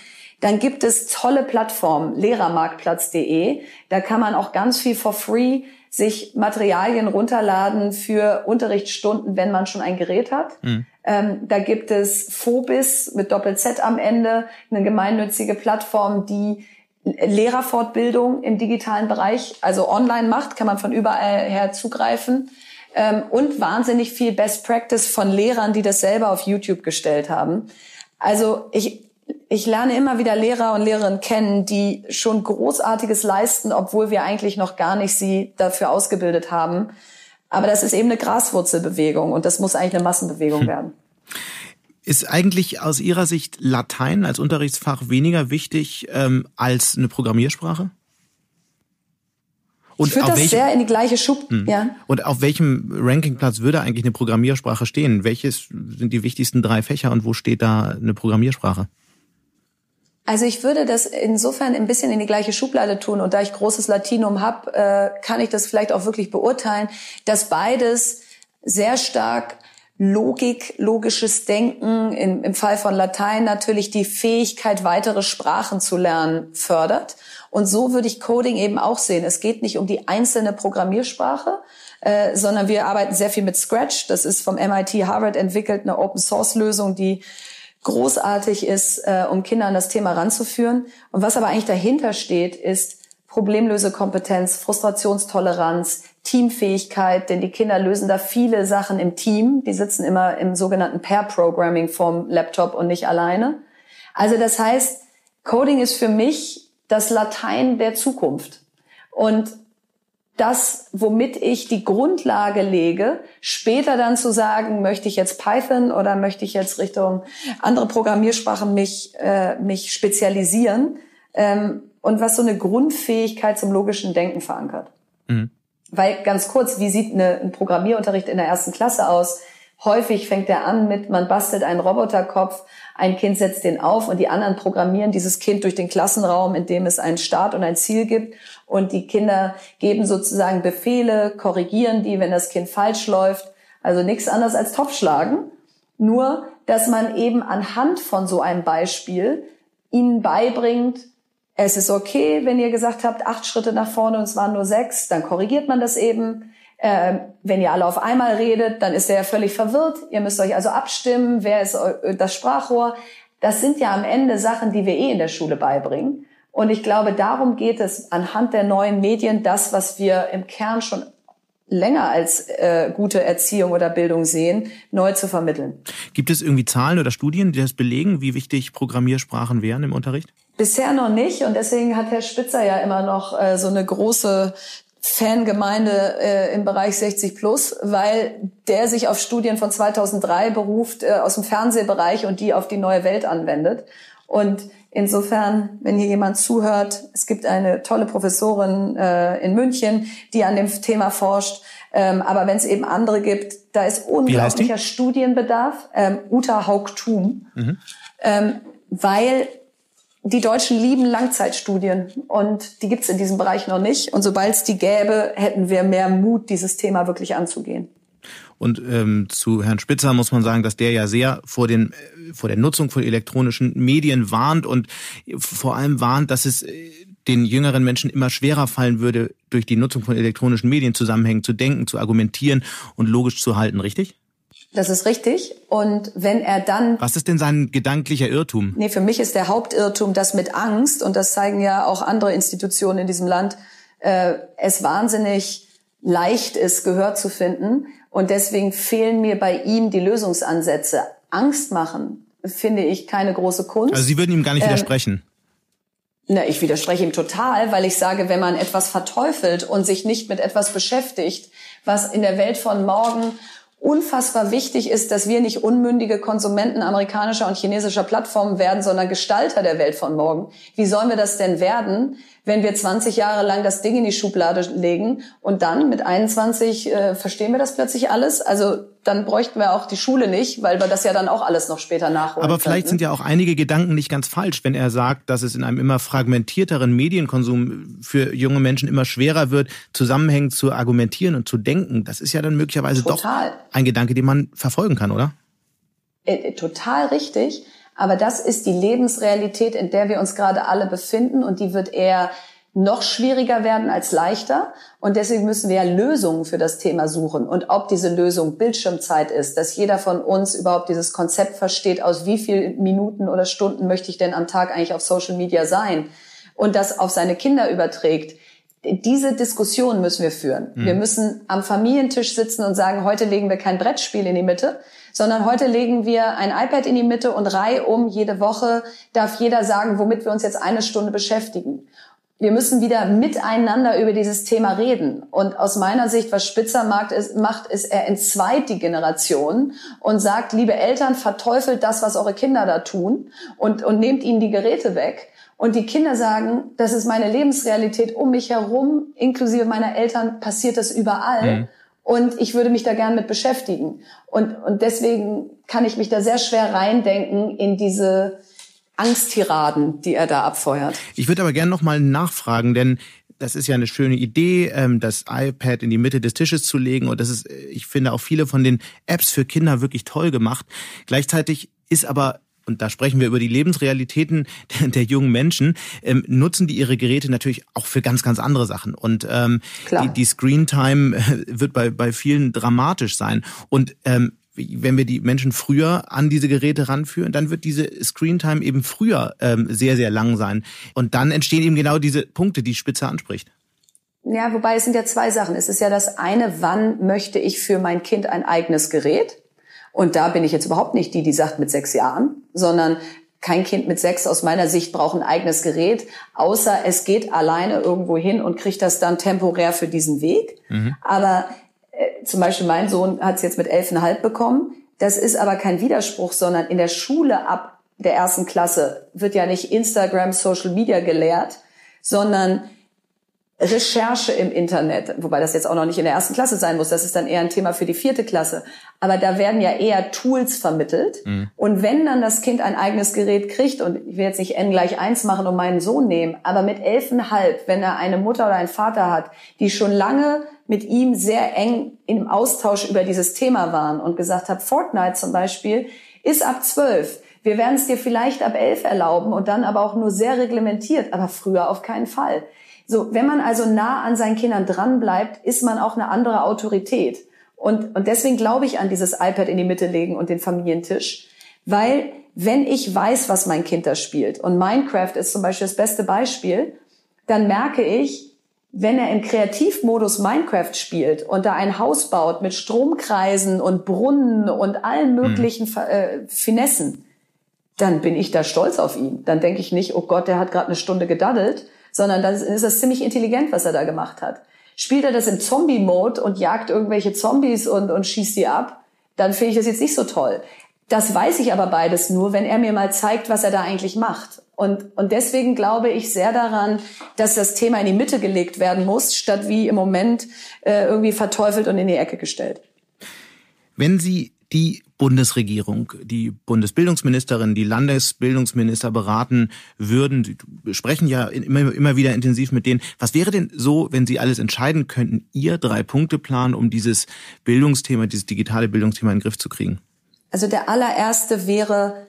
dann gibt es tolle Plattformen, lehrermarktplatz.de. Da kann man auch ganz viel for free sich Materialien runterladen für Unterrichtsstunden, wenn man schon ein Gerät hat. Mhm. Ähm, da gibt es Phobis mit Doppel-Z am Ende, eine gemeinnützige Plattform, die Lehrerfortbildung im digitalen Bereich, also online macht, kann man von überall her zugreifen. Ähm, und wahnsinnig viel Best Practice von Lehrern, die das selber auf YouTube gestellt haben. Also ich, ich lerne immer wieder Lehrer und Lehrerinnen kennen, die schon Großartiges leisten, obwohl wir eigentlich noch gar nicht sie dafür ausgebildet haben. Aber das ist eben eine Graswurzelbewegung und das muss eigentlich eine Massenbewegung hm. werden. Ist eigentlich aus Ihrer Sicht Latein als Unterrichtsfach weniger wichtig ähm, als eine Programmiersprache? Und ich würde das welchem, sehr in die gleiche Schub. Hm. Ja. Und auf welchem Rankingplatz würde eigentlich eine Programmiersprache stehen? Welches sind die wichtigsten drei Fächer und wo steht da eine Programmiersprache? Also ich würde das insofern ein bisschen in die gleiche Schublade tun und da ich großes Latinum habe, äh, kann ich das vielleicht auch wirklich beurteilen, dass beides sehr stark Logik, logisches Denken, im, Fall von Latein natürlich die Fähigkeit, weitere Sprachen zu lernen, fördert. Und so würde ich Coding eben auch sehen. Es geht nicht um die einzelne Programmiersprache, äh, sondern wir arbeiten sehr viel mit Scratch. Das ist vom MIT Harvard entwickelt, eine Open-Source-Lösung, die großartig ist, äh, um Kinder an das Thema ranzuführen. Und was aber eigentlich dahinter steht, ist Problemlösekompetenz, Frustrationstoleranz, Teamfähigkeit, denn die Kinder lösen da viele Sachen im Team. Die sitzen immer im sogenannten Pair-Programming vom Laptop und nicht alleine. Also das heißt, Coding ist für mich das Latein der Zukunft. Und das, womit ich die Grundlage lege, später dann zu sagen, möchte ich jetzt Python oder möchte ich jetzt Richtung andere Programmiersprachen mich, äh, mich spezialisieren ähm, und was so eine Grundfähigkeit zum logischen Denken verankert. Mhm. Weil ganz kurz, wie sieht eine, ein Programmierunterricht in der ersten Klasse aus? Häufig fängt er an mit, man bastelt einen Roboterkopf, ein Kind setzt den auf und die anderen programmieren dieses Kind durch den Klassenraum, in dem es einen Start und ein Ziel gibt. Und die Kinder geben sozusagen Befehle, korrigieren die, wenn das Kind falsch läuft. Also nichts anderes als Topfschlagen. Nur, dass man eben anhand von so einem Beispiel ihnen beibringt, es ist okay, wenn ihr gesagt habt, acht Schritte nach vorne und es waren nur sechs, dann korrigiert man das eben. Ähm, wenn ihr alle auf einmal redet, dann ist er ja völlig verwirrt. Ihr müsst euch also abstimmen, wer ist das Sprachrohr. Das sind ja am Ende Sachen, die wir eh in der Schule beibringen. Und ich glaube, darum geht es anhand der neuen Medien, das, was wir im Kern schon länger als äh, gute Erziehung oder Bildung sehen, neu zu vermitteln. Gibt es irgendwie Zahlen oder Studien, die das belegen, wie wichtig Programmiersprachen wären im Unterricht? Bisher noch nicht und deswegen hat Herr Spitzer ja immer noch äh, so eine große Fangemeinde äh, im Bereich 60 plus, weil der sich auf Studien von 2003 beruft äh, aus dem Fernsehbereich und die auf die neue Welt anwendet. Und insofern, wenn hier jemand zuhört, es gibt eine tolle Professorin äh, in München, die an dem Thema forscht. Ähm, aber wenn es eben andere gibt, da ist unglaublicher Studienbedarf. Ähm, Uta Haug-Thum. Mhm. Ähm, weil die Deutschen lieben Langzeitstudien und die gibt's in diesem Bereich noch nicht. Und sobald es die gäbe, hätten wir mehr Mut, dieses Thema wirklich anzugehen. Und ähm, zu Herrn Spitzer muss man sagen, dass der ja sehr vor, den, äh, vor der Nutzung von elektronischen Medien warnt und vor allem warnt, dass es äh, den jüngeren Menschen immer schwerer fallen würde, durch die Nutzung von elektronischen Medien Zusammenhängen zu denken, zu argumentieren und logisch zu halten, richtig? Das ist richtig. Und wenn er dann. Was ist denn sein gedanklicher Irrtum? Nee, für mich ist der Hauptirrtum, dass mit Angst, und das zeigen ja auch andere Institutionen in diesem Land, äh, es wahnsinnig leicht ist, Gehör zu finden. Und deswegen fehlen mir bei ihm die Lösungsansätze. Angst machen finde ich keine große Kunst. Also Sie würden ihm gar nicht ähm, widersprechen. Na, ich widerspreche ihm total, weil ich sage, wenn man etwas verteufelt und sich nicht mit etwas beschäftigt, was in der Welt von morgen unfassbar wichtig ist, dass wir nicht unmündige Konsumenten amerikanischer und chinesischer Plattformen werden, sondern Gestalter der Welt von morgen. Wie sollen wir das denn werden, wenn wir 20 Jahre lang das Ding in die Schublade legen und dann mit 21 äh, verstehen wir das plötzlich alles? Also dann bräuchten wir auch die Schule nicht, weil wir das ja dann auch alles noch später nachholen. Aber vielleicht könnten. sind ja auch einige Gedanken nicht ganz falsch, wenn er sagt, dass es in einem immer fragmentierteren Medienkonsum für junge Menschen immer schwerer wird, zusammenhängend zu argumentieren und zu denken. Das ist ja dann möglicherweise total. doch ein Gedanke, den man verfolgen kann, oder? Äh, total richtig. Aber das ist die Lebensrealität, in der wir uns gerade alle befinden und die wird eher noch schwieriger werden als leichter. Und deswegen müssen wir ja Lösungen für das Thema suchen. Und ob diese Lösung Bildschirmzeit ist, dass jeder von uns überhaupt dieses Konzept versteht, aus wie vielen Minuten oder Stunden möchte ich denn am Tag eigentlich auf Social Media sein und das auf seine Kinder überträgt. Diese Diskussion müssen wir führen. Mhm. Wir müssen am Familientisch sitzen und sagen, heute legen wir kein Brettspiel in die Mitte, sondern heute legen wir ein iPad in die Mitte und reihum jede Woche darf jeder sagen, womit wir uns jetzt eine Stunde beschäftigen. wir müssen wieder miteinander über dieses Thema reden. Und aus meiner Sicht, was Spitzer macht, ist, macht, ist, er entzweit die Generation und sagt, liebe Eltern, verteufelt das, was eure Kinder da tun und, und nehmt ihnen die Geräte weg. Und die Kinder sagen, das ist meine Lebensrealität um mich herum, inklusive meiner Eltern, passiert das überall. Mhm. Und ich würde mich da gern mit beschäftigen. Und, und deswegen kann ich mich da sehr schwer reindenken in diese, Angsttiraden, die er da abfeuert. Ich würde aber gerne noch mal nachfragen, denn das ist ja eine schöne Idee, ähm, das iPad in die Mitte des Tisches zu legen. Und das ist, ich finde, auch viele von den Apps für Kinder wirklich toll gemacht. Gleichzeitig ist aber und da sprechen wir über die Lebensrealitäten der, jungen Menschen, ähm, nutzen die ihre Geräte natürlich auch für ganz, ganz andere Sachen. Und ähm, die, die Screen Time wird bei, bei vielen dramatisch sein. Und ähm, wenn wir die Menschen früher an diese Geräte ranführen, dann wird diese Screentime eben früher ähm, sehr, sehr lang sein. Und dann entstehen eben genau diese Punkte, die Spitze anspricht. Ja, wobei es sind ja zwei Sachen. Es ist ja das eine, wann möchte ich für mein Kind ein eigenes Gerät? Und da bin ich jetzt überhaupt nicht die, die sagt mit sechs Jahren, sondern kein Kind mit sechs aus meiner Sicht braucht ein eigenes Gerät, außer es geht alleine irgendwo hin und kriegt das dann temporär für diesen Weg. Mhm. Aber äh, zum Beispiel mein Sohn hat es jetzt mit elfeinhalb bekommen. Das ist aber kein Widerspruch, sondern in der Schule ab der ersten Klasse wird ja nicht Instagram, Social Media gelehrt, sondern Recherche im Internet, wobei das jetzt auch noch nicht in der ersten Klasse sein muss, das ist dann eher ein Thema für die vierte Klasse. Aber da werden ja eher Tools vermittelt. Mhm. Und wenn dann das Kind ein eigenes Gerät kriegt, und ich will jetzt nicht n gleich eins machen und meinen Sohn nehmen, aber mit elfenhalb, wenn er eine Mutter oder einen Vater hat, die schon lange mit ihm sehr eng im Austausch über dieses Thema waren und gesagt hat, Fortnite zum Beispiel ist ab zwölf. Wir werden es dir vielleicht ab elf erlauben und dann aber auch nur sehr reglementiert, aber früher auf keinen Fall. So, wenn man also nah an seinen Kindern dran bleibt, ist man auch eine andere Autorität. Und, und deswegen glaube ich an dieses iPad in die Mitte legen und den Familientisch, weil wenn ich weiß, was mein Kind da spielt, und Minecraft ist zum Beispiel das beste Beispiel, dann merke ich, wenn er im Kreativmodus Minecraft spielt und da ein Haus baut mit Stromkreisen und Brunnen und allen möglichen hm. äh, Finessen, dann bin ich da stolz auf ihn. Dann denke ich nicht, oh Gott, der hat gerade eine Stunde gedaddelt, sondern dann ist das ziemlich intelligent, was er da gemacht hat. Spielt er das im Zombie-Mode und jagt irgendwelche Zombies und, und schießt die ab, dann finde ich das jetzt nicht so toll. Das weiß ich aber beides nur, wenn er mir mal zeigt, was er da eigentlich macht. Und, und deswegen glaube ich sehr daran, dass das Thema in die Mitte gelegt werden muss, statt wie im Moment äh, irgendwie verteufelt und in die Ecke gestellt. Wenn Sie die Bundesregierung, die Bundesbildungsministerin, die Landesbildungsminister beraten würden. Sie sprechen ja immer, immer wieder intensiv mit denen. Was wäre denn so, wenn Sie alles entscheiden könnten, Ihr Drei-Punkte-Plan, um dieses Bildungsthema, dieses digitale Bildungsthema in den Griff zu kriegen? Also der allererste wäre,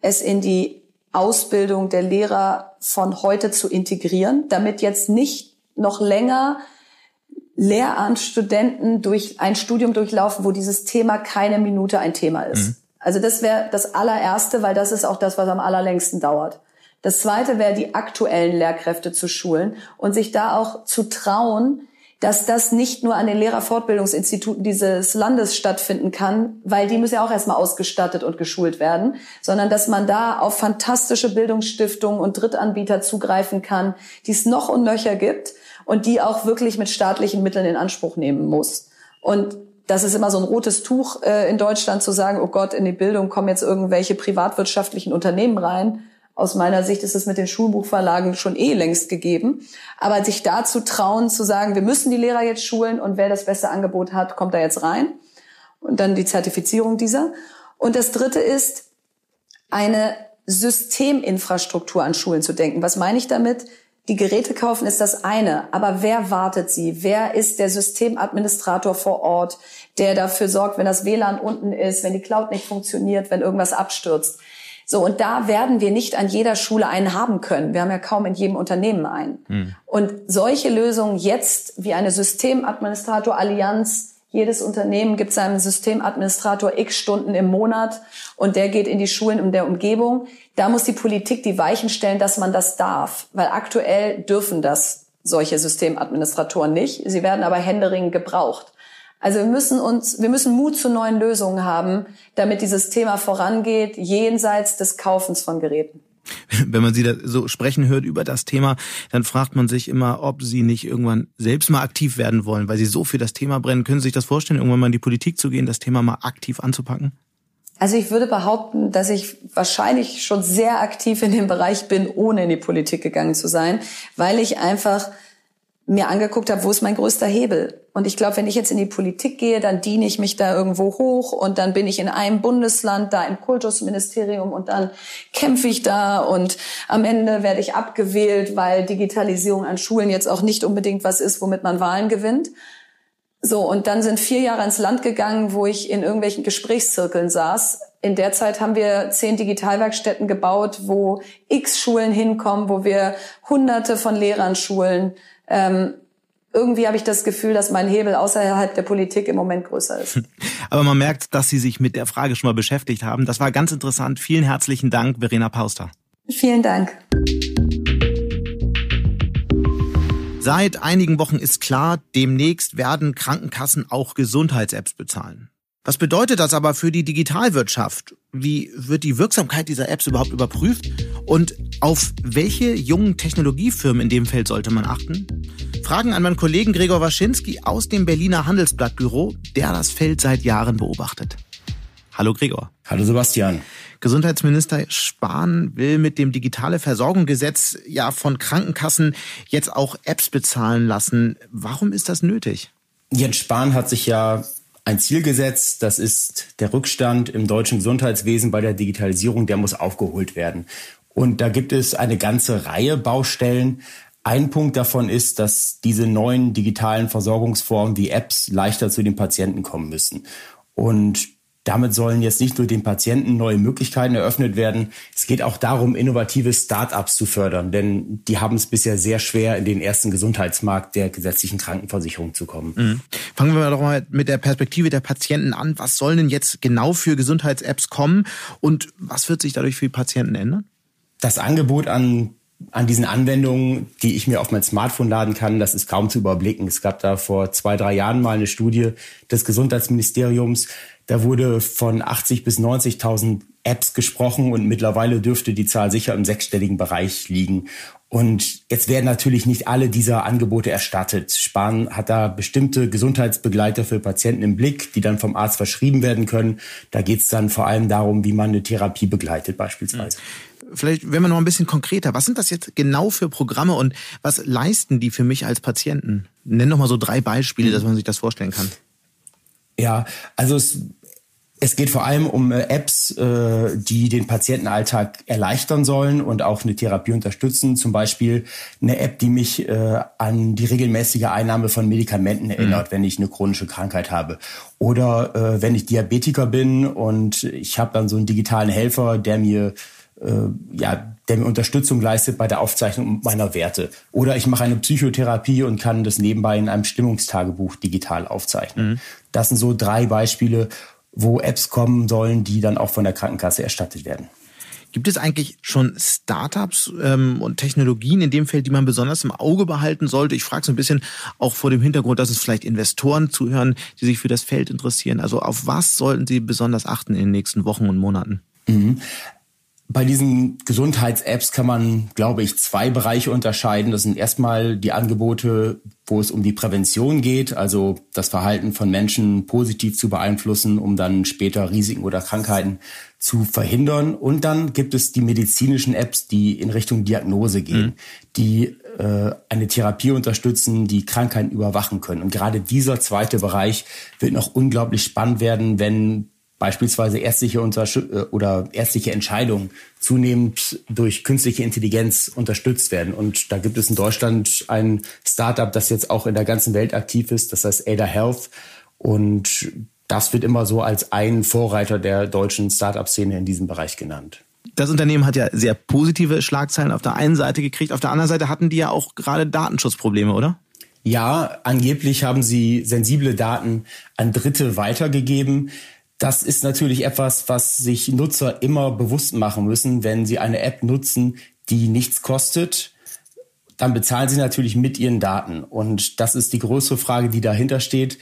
es in die Ausbildung der Lehrer von heute zu integrieren, damit jetzt nicht noch länger Lehramtsstudenten durch ein Studium durchlaufen, wo dieses Thema keine Minute ein Thema ist. Mhm. Also das wäre das allererste, weil das ist auch das, was am allerlängsten dauert. Das zweite wäre, die aktuellen Lehrkräfte zu schulen und sich da auch zu trauen, dass das nicht nur an den Lehrerfortbildungsinstituten dieses Landes stattfinden kann, weil die müssen ja auch erstmal ausgestattet und geschult werden, sondern dass man da auf fantastische Bildungsstiftungen und Drittanbieter zugreifen kann, die es noch und nöcher gibt und die auch wirklich mit staatlichen Mitteln in Anspruch nehmen muss. Und das ist immer so ein rotes Tuch äh, in Deutschland zu sagen, oh Gott, in die Bildung kommen jetzt irgendwelche privatwirtschaftlichen Unternehmen rein. Aus meiner Sicht ist es mit den Schulbuchverlagen schon eh längst gegeben. Aber sich dazu trauen, zu sagen, wir müssen die Lehrer jetzt schulen und wer das beste Angebot hat, kommt da jetzt rein. Und dann die Zertifizierung dieser. Und das dritte ist, eine Systeminfrastruktur an Schulen zu denken. Was meine ich damit? Die Geräte kaufen ist das eine, aber wer wartet sie? Wer ist der Systemadministrator vor Ort, der dafür sorgt, wenn das WLAN unten ist, wenn die Cloud nicht funktioniert, wenn irgendwas abstürzt? So, und da werden wir nicht an jeder Schule einen haben können. Wir haben ja kaum in jedem Unternehmen einen. Hm. Und solche Lösungen jetzt wie eine Systemadministrator-Allianz jedes Unternehmen gibt seinem Systemadministrator x Stunden im Monat und der geht in die Schulen in der Umgebung. Da muss die Politik die Weichen stellen, dass man das darf, weil aktuell dürfen das solche Systemadministratoren nicht. Sie werden aber händeringend gebraucht. Also wir müssen uns, wir müssen Mut zu neuen Lösungen haben, damit dieses Thema vorangeht, jenseits des Kaufens von Geräten. Wenn man sie da so sprechen hört über das Thema, dann fragt man sich immer, ob sie nicht irgendwann selbst mal aktiv werden wollen, weil sie so für das Thema brennen. Können Sie sich das vorstellen, irgendwann mal in die Politik zu gehen, das Thema mal aktiv anzupacken? Also ich würde behaupten, dass ich wahrscheinlich schon sehr aktiv in dem Bereich bin, ohne in die Politik gegangen zu sein, weil ich einfach mir angeguckt habe, wo ist mein größter Hebel? Und ich glaube, wenn ich jetzt in die Politik gehe, dann diene ich mich da irgendwo hoch und dann bin ich in einem Bundesland, da im Kultusministerium und dann kämpfe ich da und am Ende werde ich abgewählt, weil Digitalisierung an Schulen jetzt auch nicht unbedingt was ist, womit man Wahlen gewinnt. So, und dann sind vier Jahre ins Land gegangen, wo ich in irgendwelchen Gesprächszirkeln saß. In der Zeit haben wir zehn Digitalwerkstätten gebaut, wo x Schulen hinkommen, wo wir hunderte von Lehrern schulen ähm, irgendwie habe ich das Gefühl, dass mein Hebel außerhalb der Politik im Moment größer ist. Aber man merkt, dass Sie sich mit der Frage schon mal beschäftigt haben. Das war ganz interessant. Vielen herzlichen Dank, Verena Pauster. Vielen Dank. Seit einigen Wochen ist klar, demnächst werden Krankenkassen auch Gesundheits-Apps bezahlen. Was bedeutet das aber für die Digitalwirtschaft? Wie wird die Wirksamkeit dieser Apps überhaupt überprüft? Und auf welche jungen Technologiefirmen in dem Feld sollte man achten? Fragen an meinen Kollegen Gregor Waschinski aus dem Berliner Handelsblattbüro, der das Feld seit Jahren beobachtet. Hallo Gregor. Hallo Sebastian. Gesundheitsminister Spahn will mit dem digitale Versorgungsgesetz ja von Krankenkassen jetzt auch Apps bezahlen lassen. Warum ist das nötig? Jens Spahn hat sich ja ein Ziel gesetzt. Das ist der Rückstand im deutschen Gesundheitswesen bei der Digitalisierung. Der muss aufgeholt werden. Und da gibt es eine ganze Reihe Baustellen. Ein Punkt davon ist, dass diese neuen digitalen Versorgungsformen wie Apps leichter zu den Patienten kommen müssen. Und damit sollen jetzt nicht nur den Patienten neue Möglichkeiten eröffnet werden. Es geht auch darum, innovative Start-ups zu fördern, denn die haben es bisher sehr schwer, in den ersten Gesundheitsmarkt der gesetzlichen Krankenversicherung zu kommen. Mhm. Fangen wir doch mal mit der Perspektive der Patienten an. Was sollen denn jetzt genau für Gesundheits-Apps kommen und was wird sich dadurch für die Patienten ändern? Das Angebot an an diesen Anwendungen, die ich mir auf mein Smartphone laden kann, das ist kaum zu überblicken. Es gab da vor zwei, drei Jahren mal eine Studie des Gesundheitsministeriums, da wurde von 80 bis 90.000 Apps gesprochen und mittlerweile dürfte die Zahl sicher im sechsstelligen Bereich liegen. Und jetzt werden natürlich nicht alle dieser Angebote erstattet. Spahn hat da bestimmte Gesundheitsbegleiter für Patienten im Blick, die dann vom Arzt verschrieben werden können. Da geht es dann vor allem darum, wie man eine Therapie begleitet beispielsweise. Vielleicht werden wir noch ein bisschen konkreter. Was sind das jetzt genau für Programme und was leisten die für mich als Patienten? Nenn noch mal so drei Beispiele, dass man sich das vorstellen kann. Ja, also es, es geht vor allem um äh, Apps, äh, die den Patientenalltag erleichtern sollen und auch eine Therapie unterstützen. Zum Beispiel eine App, die mich äh, an die regelmäßige Einnahme von Medikamenten mhm. erinnert, mhm. wenn ich eine chronische Krankheit habe. Oder wenn ich Diabetiker bin und ich habe dann so einen digitalen Helfer, der mir ja, der mir Unterstützung leistet bei der Aufzeichnung meiner Werte. Oder ich mache eine Psychotherapie und kann das nebenbei in einem Stimmungstagebuch digital aufzeichnen. Mhm. Das sind so drei Beispiele, wo Apps kommen sollen, die dann auch von der Krankenkasse erstattet werden. Gibt es eigentlich schon Startups ähm, und Technologien in dem Feld, die man besonders im Auge behalten sollte? Ich frage so ein bisschen auch vor dem Hintergrund, dass es vielleicht Investoren zuhören, die sich für das Feld interessieren. Also auf was sollten Sie besonders achten in den nächsten Wochen und Monaten? Mhm. Bei diesen Gesundheits-Apps kann man, glaube ich, zwei Bereiche unterscheiden. Das sind erstmal die Angebote, wo es um die Prävention geht, also das Verhalten von Menschen positiv zu beeinflussen, um dann später Risiken oder Krankheiten zu verhindern. Und dann gibt es die medizinischen Apps, die in Richtung Diagnose gehen, mhm. die äh, eine Therapie unterstützen, die Krankheiten überwachen können. Und gerade dieser zweite Bereich wird noch unglaublich spannend werden, wenn beispielsweise ärztliche äh, oder ärztliche Entscheidungen zunehmend durch künstliche Intelligenz unterstützt werden. Und da gibt es in Deutschland ein Startup, das jetzt auch in der ganzen Welt aktiv ist, das heißt Ada Health. Und das wird immer so als ein Vorreiter der deutschen Startup-Szene in diesem Bereich genannt. Das Unternehmen hat ja sehr positive Schlagzeilen auf der einen Seite gekriegt, auf der anderen Seite hatten die ja auch gerade Datenschutzprobleme, oder? Ja, angeblich haben sie sensible Daten an Dritte weitergegeben. Das ist natürlich etwas, was sich Nutzer immer bewusst machen müssen, wenn sie eine App nutzen, die nichts kostet, dann bezahlen sie natürlich mit ihren Daten. Und das ist die größere Frage, die dahinter steht.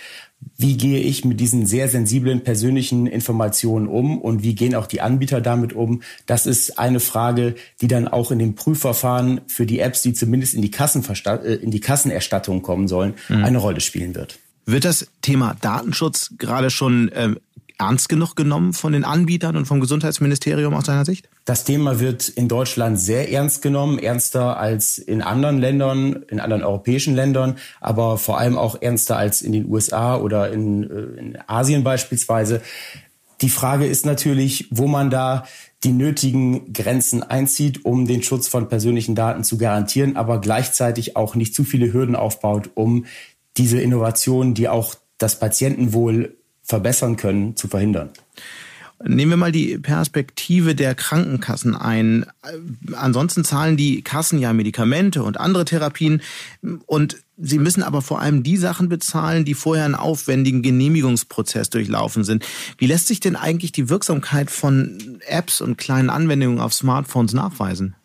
Wie gehe ich mit diesen sehr sensiblen persönlichen Informationen um und wie gehen auch die Anbieter damit um? Das ist eine Frage, die dann auch in dem Prüfverfahren für die Apps, die zumindest in die, äh, in die Kassenerstattung kommen sollen, mhm. eine Rolle spielen wird. Wird das Thema Datenschutz gerade schon ähm, ernst genug genommen von den Anbietern und vom Gesundheitsministerium aus deiner Sicht? Das Thema wird in Deutschland sehr ernst genommen, ernster als in anderen Ländern, in anderen europäischen Ländern, aber vor allem auch ernster als in den USA oder in, äh, in Asien beispielsweise. Die Frage ist natürlich, wo man da die nötigen Grenzen einzieht, um den Schutz von persönlichen Daten zu garantieren, aber gleichzeitig auch nicht zu viele Hürden aufbaut, um diese Innovationen, die auch das Patientenwohl verbessern können, zu verhindern. Nehmen wir mal die Perspektive der Krankenkassen ein. Ansonsten zahlen die Kassen ja Medikamente und andere Therapien und sie müssen aber vor allem die Sachen bezahlen, die vorher einen aufwendigen Genehmigungsprozess durchlaufen sind. Wie lässt sich denn eigentlich die Wirksamkeit von Apps und kleinen Anwendungen auf Smartphones nachweisen?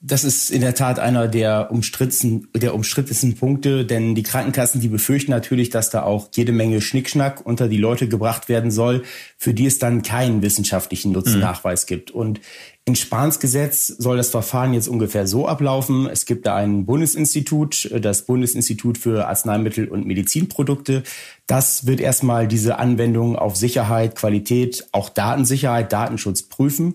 Das ist in der Tat einer der umstrittensten, der umstrittensten Punkte, denn die Krankenkassen, die befürchten natürlich, dass da auch jede Menge Schnickschnack unter die Leute gebracht werden soll, für die es dann keinen wissenschaftlichen Nutzennachweis mhm. gibt. Und in Spahns Gesetz soll das Verfahren jetzt ungefähr so ablaufen. Es gibt da ein Bundesinstitut, das Bundesinstitut für Arzneimittel und Medizinprodukte. Das wird erstmal diese Anwendung auf Sicherheit, Qualität, auch Datensicherheit, Datenschutz prüfen.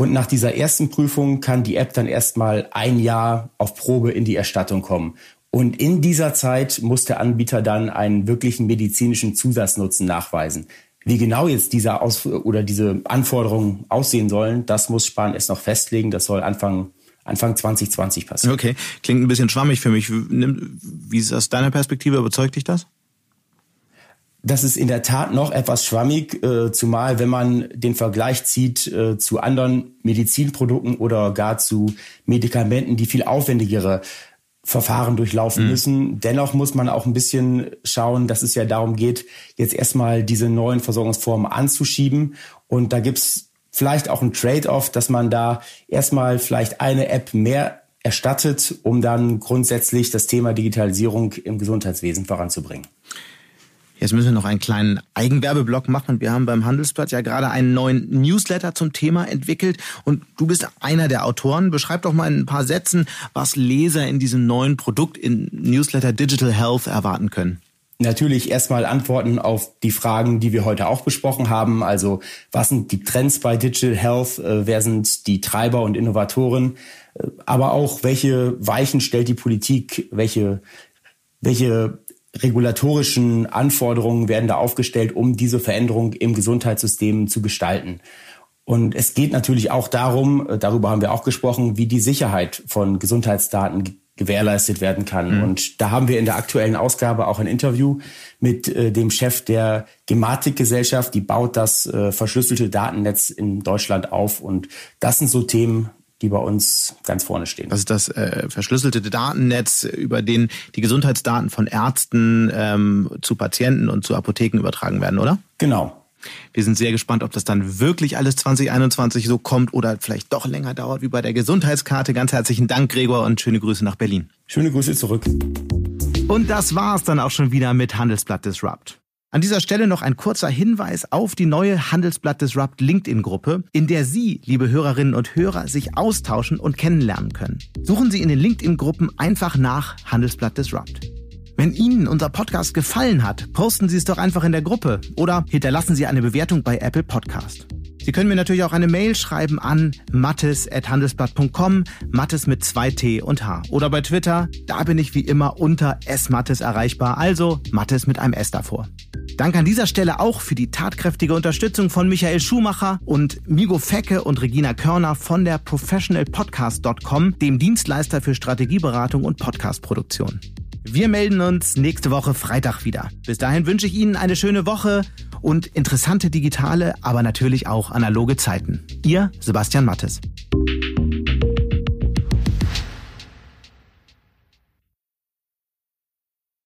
Und nach dieser ersten Prüfung kann die App dann erstmal ein Jahr auf Probe in die Erstattung kommen. Und in dieser Zeit muss der Anbieter dann einen wirklichen medizinischen Zusatznutzen nachweisen. Wie genau jetzt diese Aus oder diese Anforderungen aussehen sollen, das muss Spahn erst noch festlegen. Das soll Anfang Anfang 2020 passieren. Okay, klingt ein bisschen schwammig für mich. Wie ist aus deiner Perspektive? Überzeugt dich das? Das ist in der Tat noch etwas schwammig, äh, zumal wenn man den Vergleich zieht äh, zu anderen Medizinprodukten oder gar zu Medikamenten, die viel aufwendigere Verfahren durchlaufen mhm. müssen. Dennoch muss man auch ein bisschen schauen, dass es ja darum geht, jetzt erstmal diese neuen Versorgungsformen anzuschieben. Und da gibt's vielleicht auch ein Trade-off, dass man da erstmal vielleicht eine App mehr erstattet, um dann grundsätzlich das Thema Digitalisierung im Gesundheitswesen voranzubringen. Jetzt müssen wir noch einen kleinen Eigenwerbeblock machen. Wir haben beim Handelsblatt ja gerade einen neuen Newsletter zum Thema entwickelt und du bist einer der Autoren. Beschreib doch mal in ein paar Sätzen, was Leser in diesem neuen Produkt in Newsletter Digital Health erwarten können. Natürlich erstmal Antworten auf die Fragen, die wir heute auch besprochen haben. Also was sind die Trends bei Digital Health? Äh, wer sind die Treiber und Innovatoren? Äh, aber auch welche Weichen stellt die Politik? Welche welche regulatorischen Anforderungen werden da aufgestellt, um diese Veränderung im Gesundheitssystem zu gestalten. Und es geht natürlich auch darum, äh, darüber haben wir auch gesprochen, wie die Sicherheit von Gesundheitsdaten gewährleistet werden kann. Mhm. Und da haben wir in der aktuellen Ausgabe auch ein Interview mit äh, dem Chef der Gematik-Gesellschaft, die baut das äh, verschlüsselte Datennetz in Deutschland auf. Und das sind so Themen, die bei uns ganz vorne stehen. Das ist das äh, verschlüsselte Datennetz, über den die Gesundheitsdaten von Ärzten ähm, zu Patienten und zu Apotheken übertragen werden, oder? Genau. Wir sind sehr gespannt, ob das dann wirklich alles 2021 so kommt oder vielleicht doch länger dauert wie bei der Gesundheitskarte. Ganz herzlichen Dank, Gregor, und schöne Grüße nach Berlin. Schöne Grüße zurück. Und das war's dann auch schon wieder mit Handelsblatt Disrupt. An dieser Stelle noch ein kurzer Hinweis auf die neue Handelsblatt Disrupt LinkedIn-Gruppe, in der Sie, liebe Hörerinnen und Hörer, sich austauschen und kennenlernen können. Suchen Sie in den LinkedIn-Gruppen einfach nach Handelsblatt Disrupt. Wenn Ihnen unser Podcast gefallen hat, posten Sie es doch einfach in der Gruppe oder hinterlassen Sie eine Bewertung bei Apple Podcast. Sie können mir natürlich auch eine Mail schreiben an mattes.handelsblatt.com, Mattes mit zwei T und H. Oder bei Twitter, da bin ich wie immer unter smattes erreichbar, also Mattes mit einem S davor. Dank an dieser Stelle auch für die tatkräftige Unterstützung von Michael Schumacher und Migo Fecke und Regina Körner von der professionalpodcast.com, dem Dienstleister für Strategieberatung und Podcastproduktion. Wir melden uns nächste Woche Freitag wieder. Bis dahin wünsche ich Ihnen eine schöne Woche und interessante digitale, aber natürlich auch analoge Zeiten. Ihr Sebastian Mattes.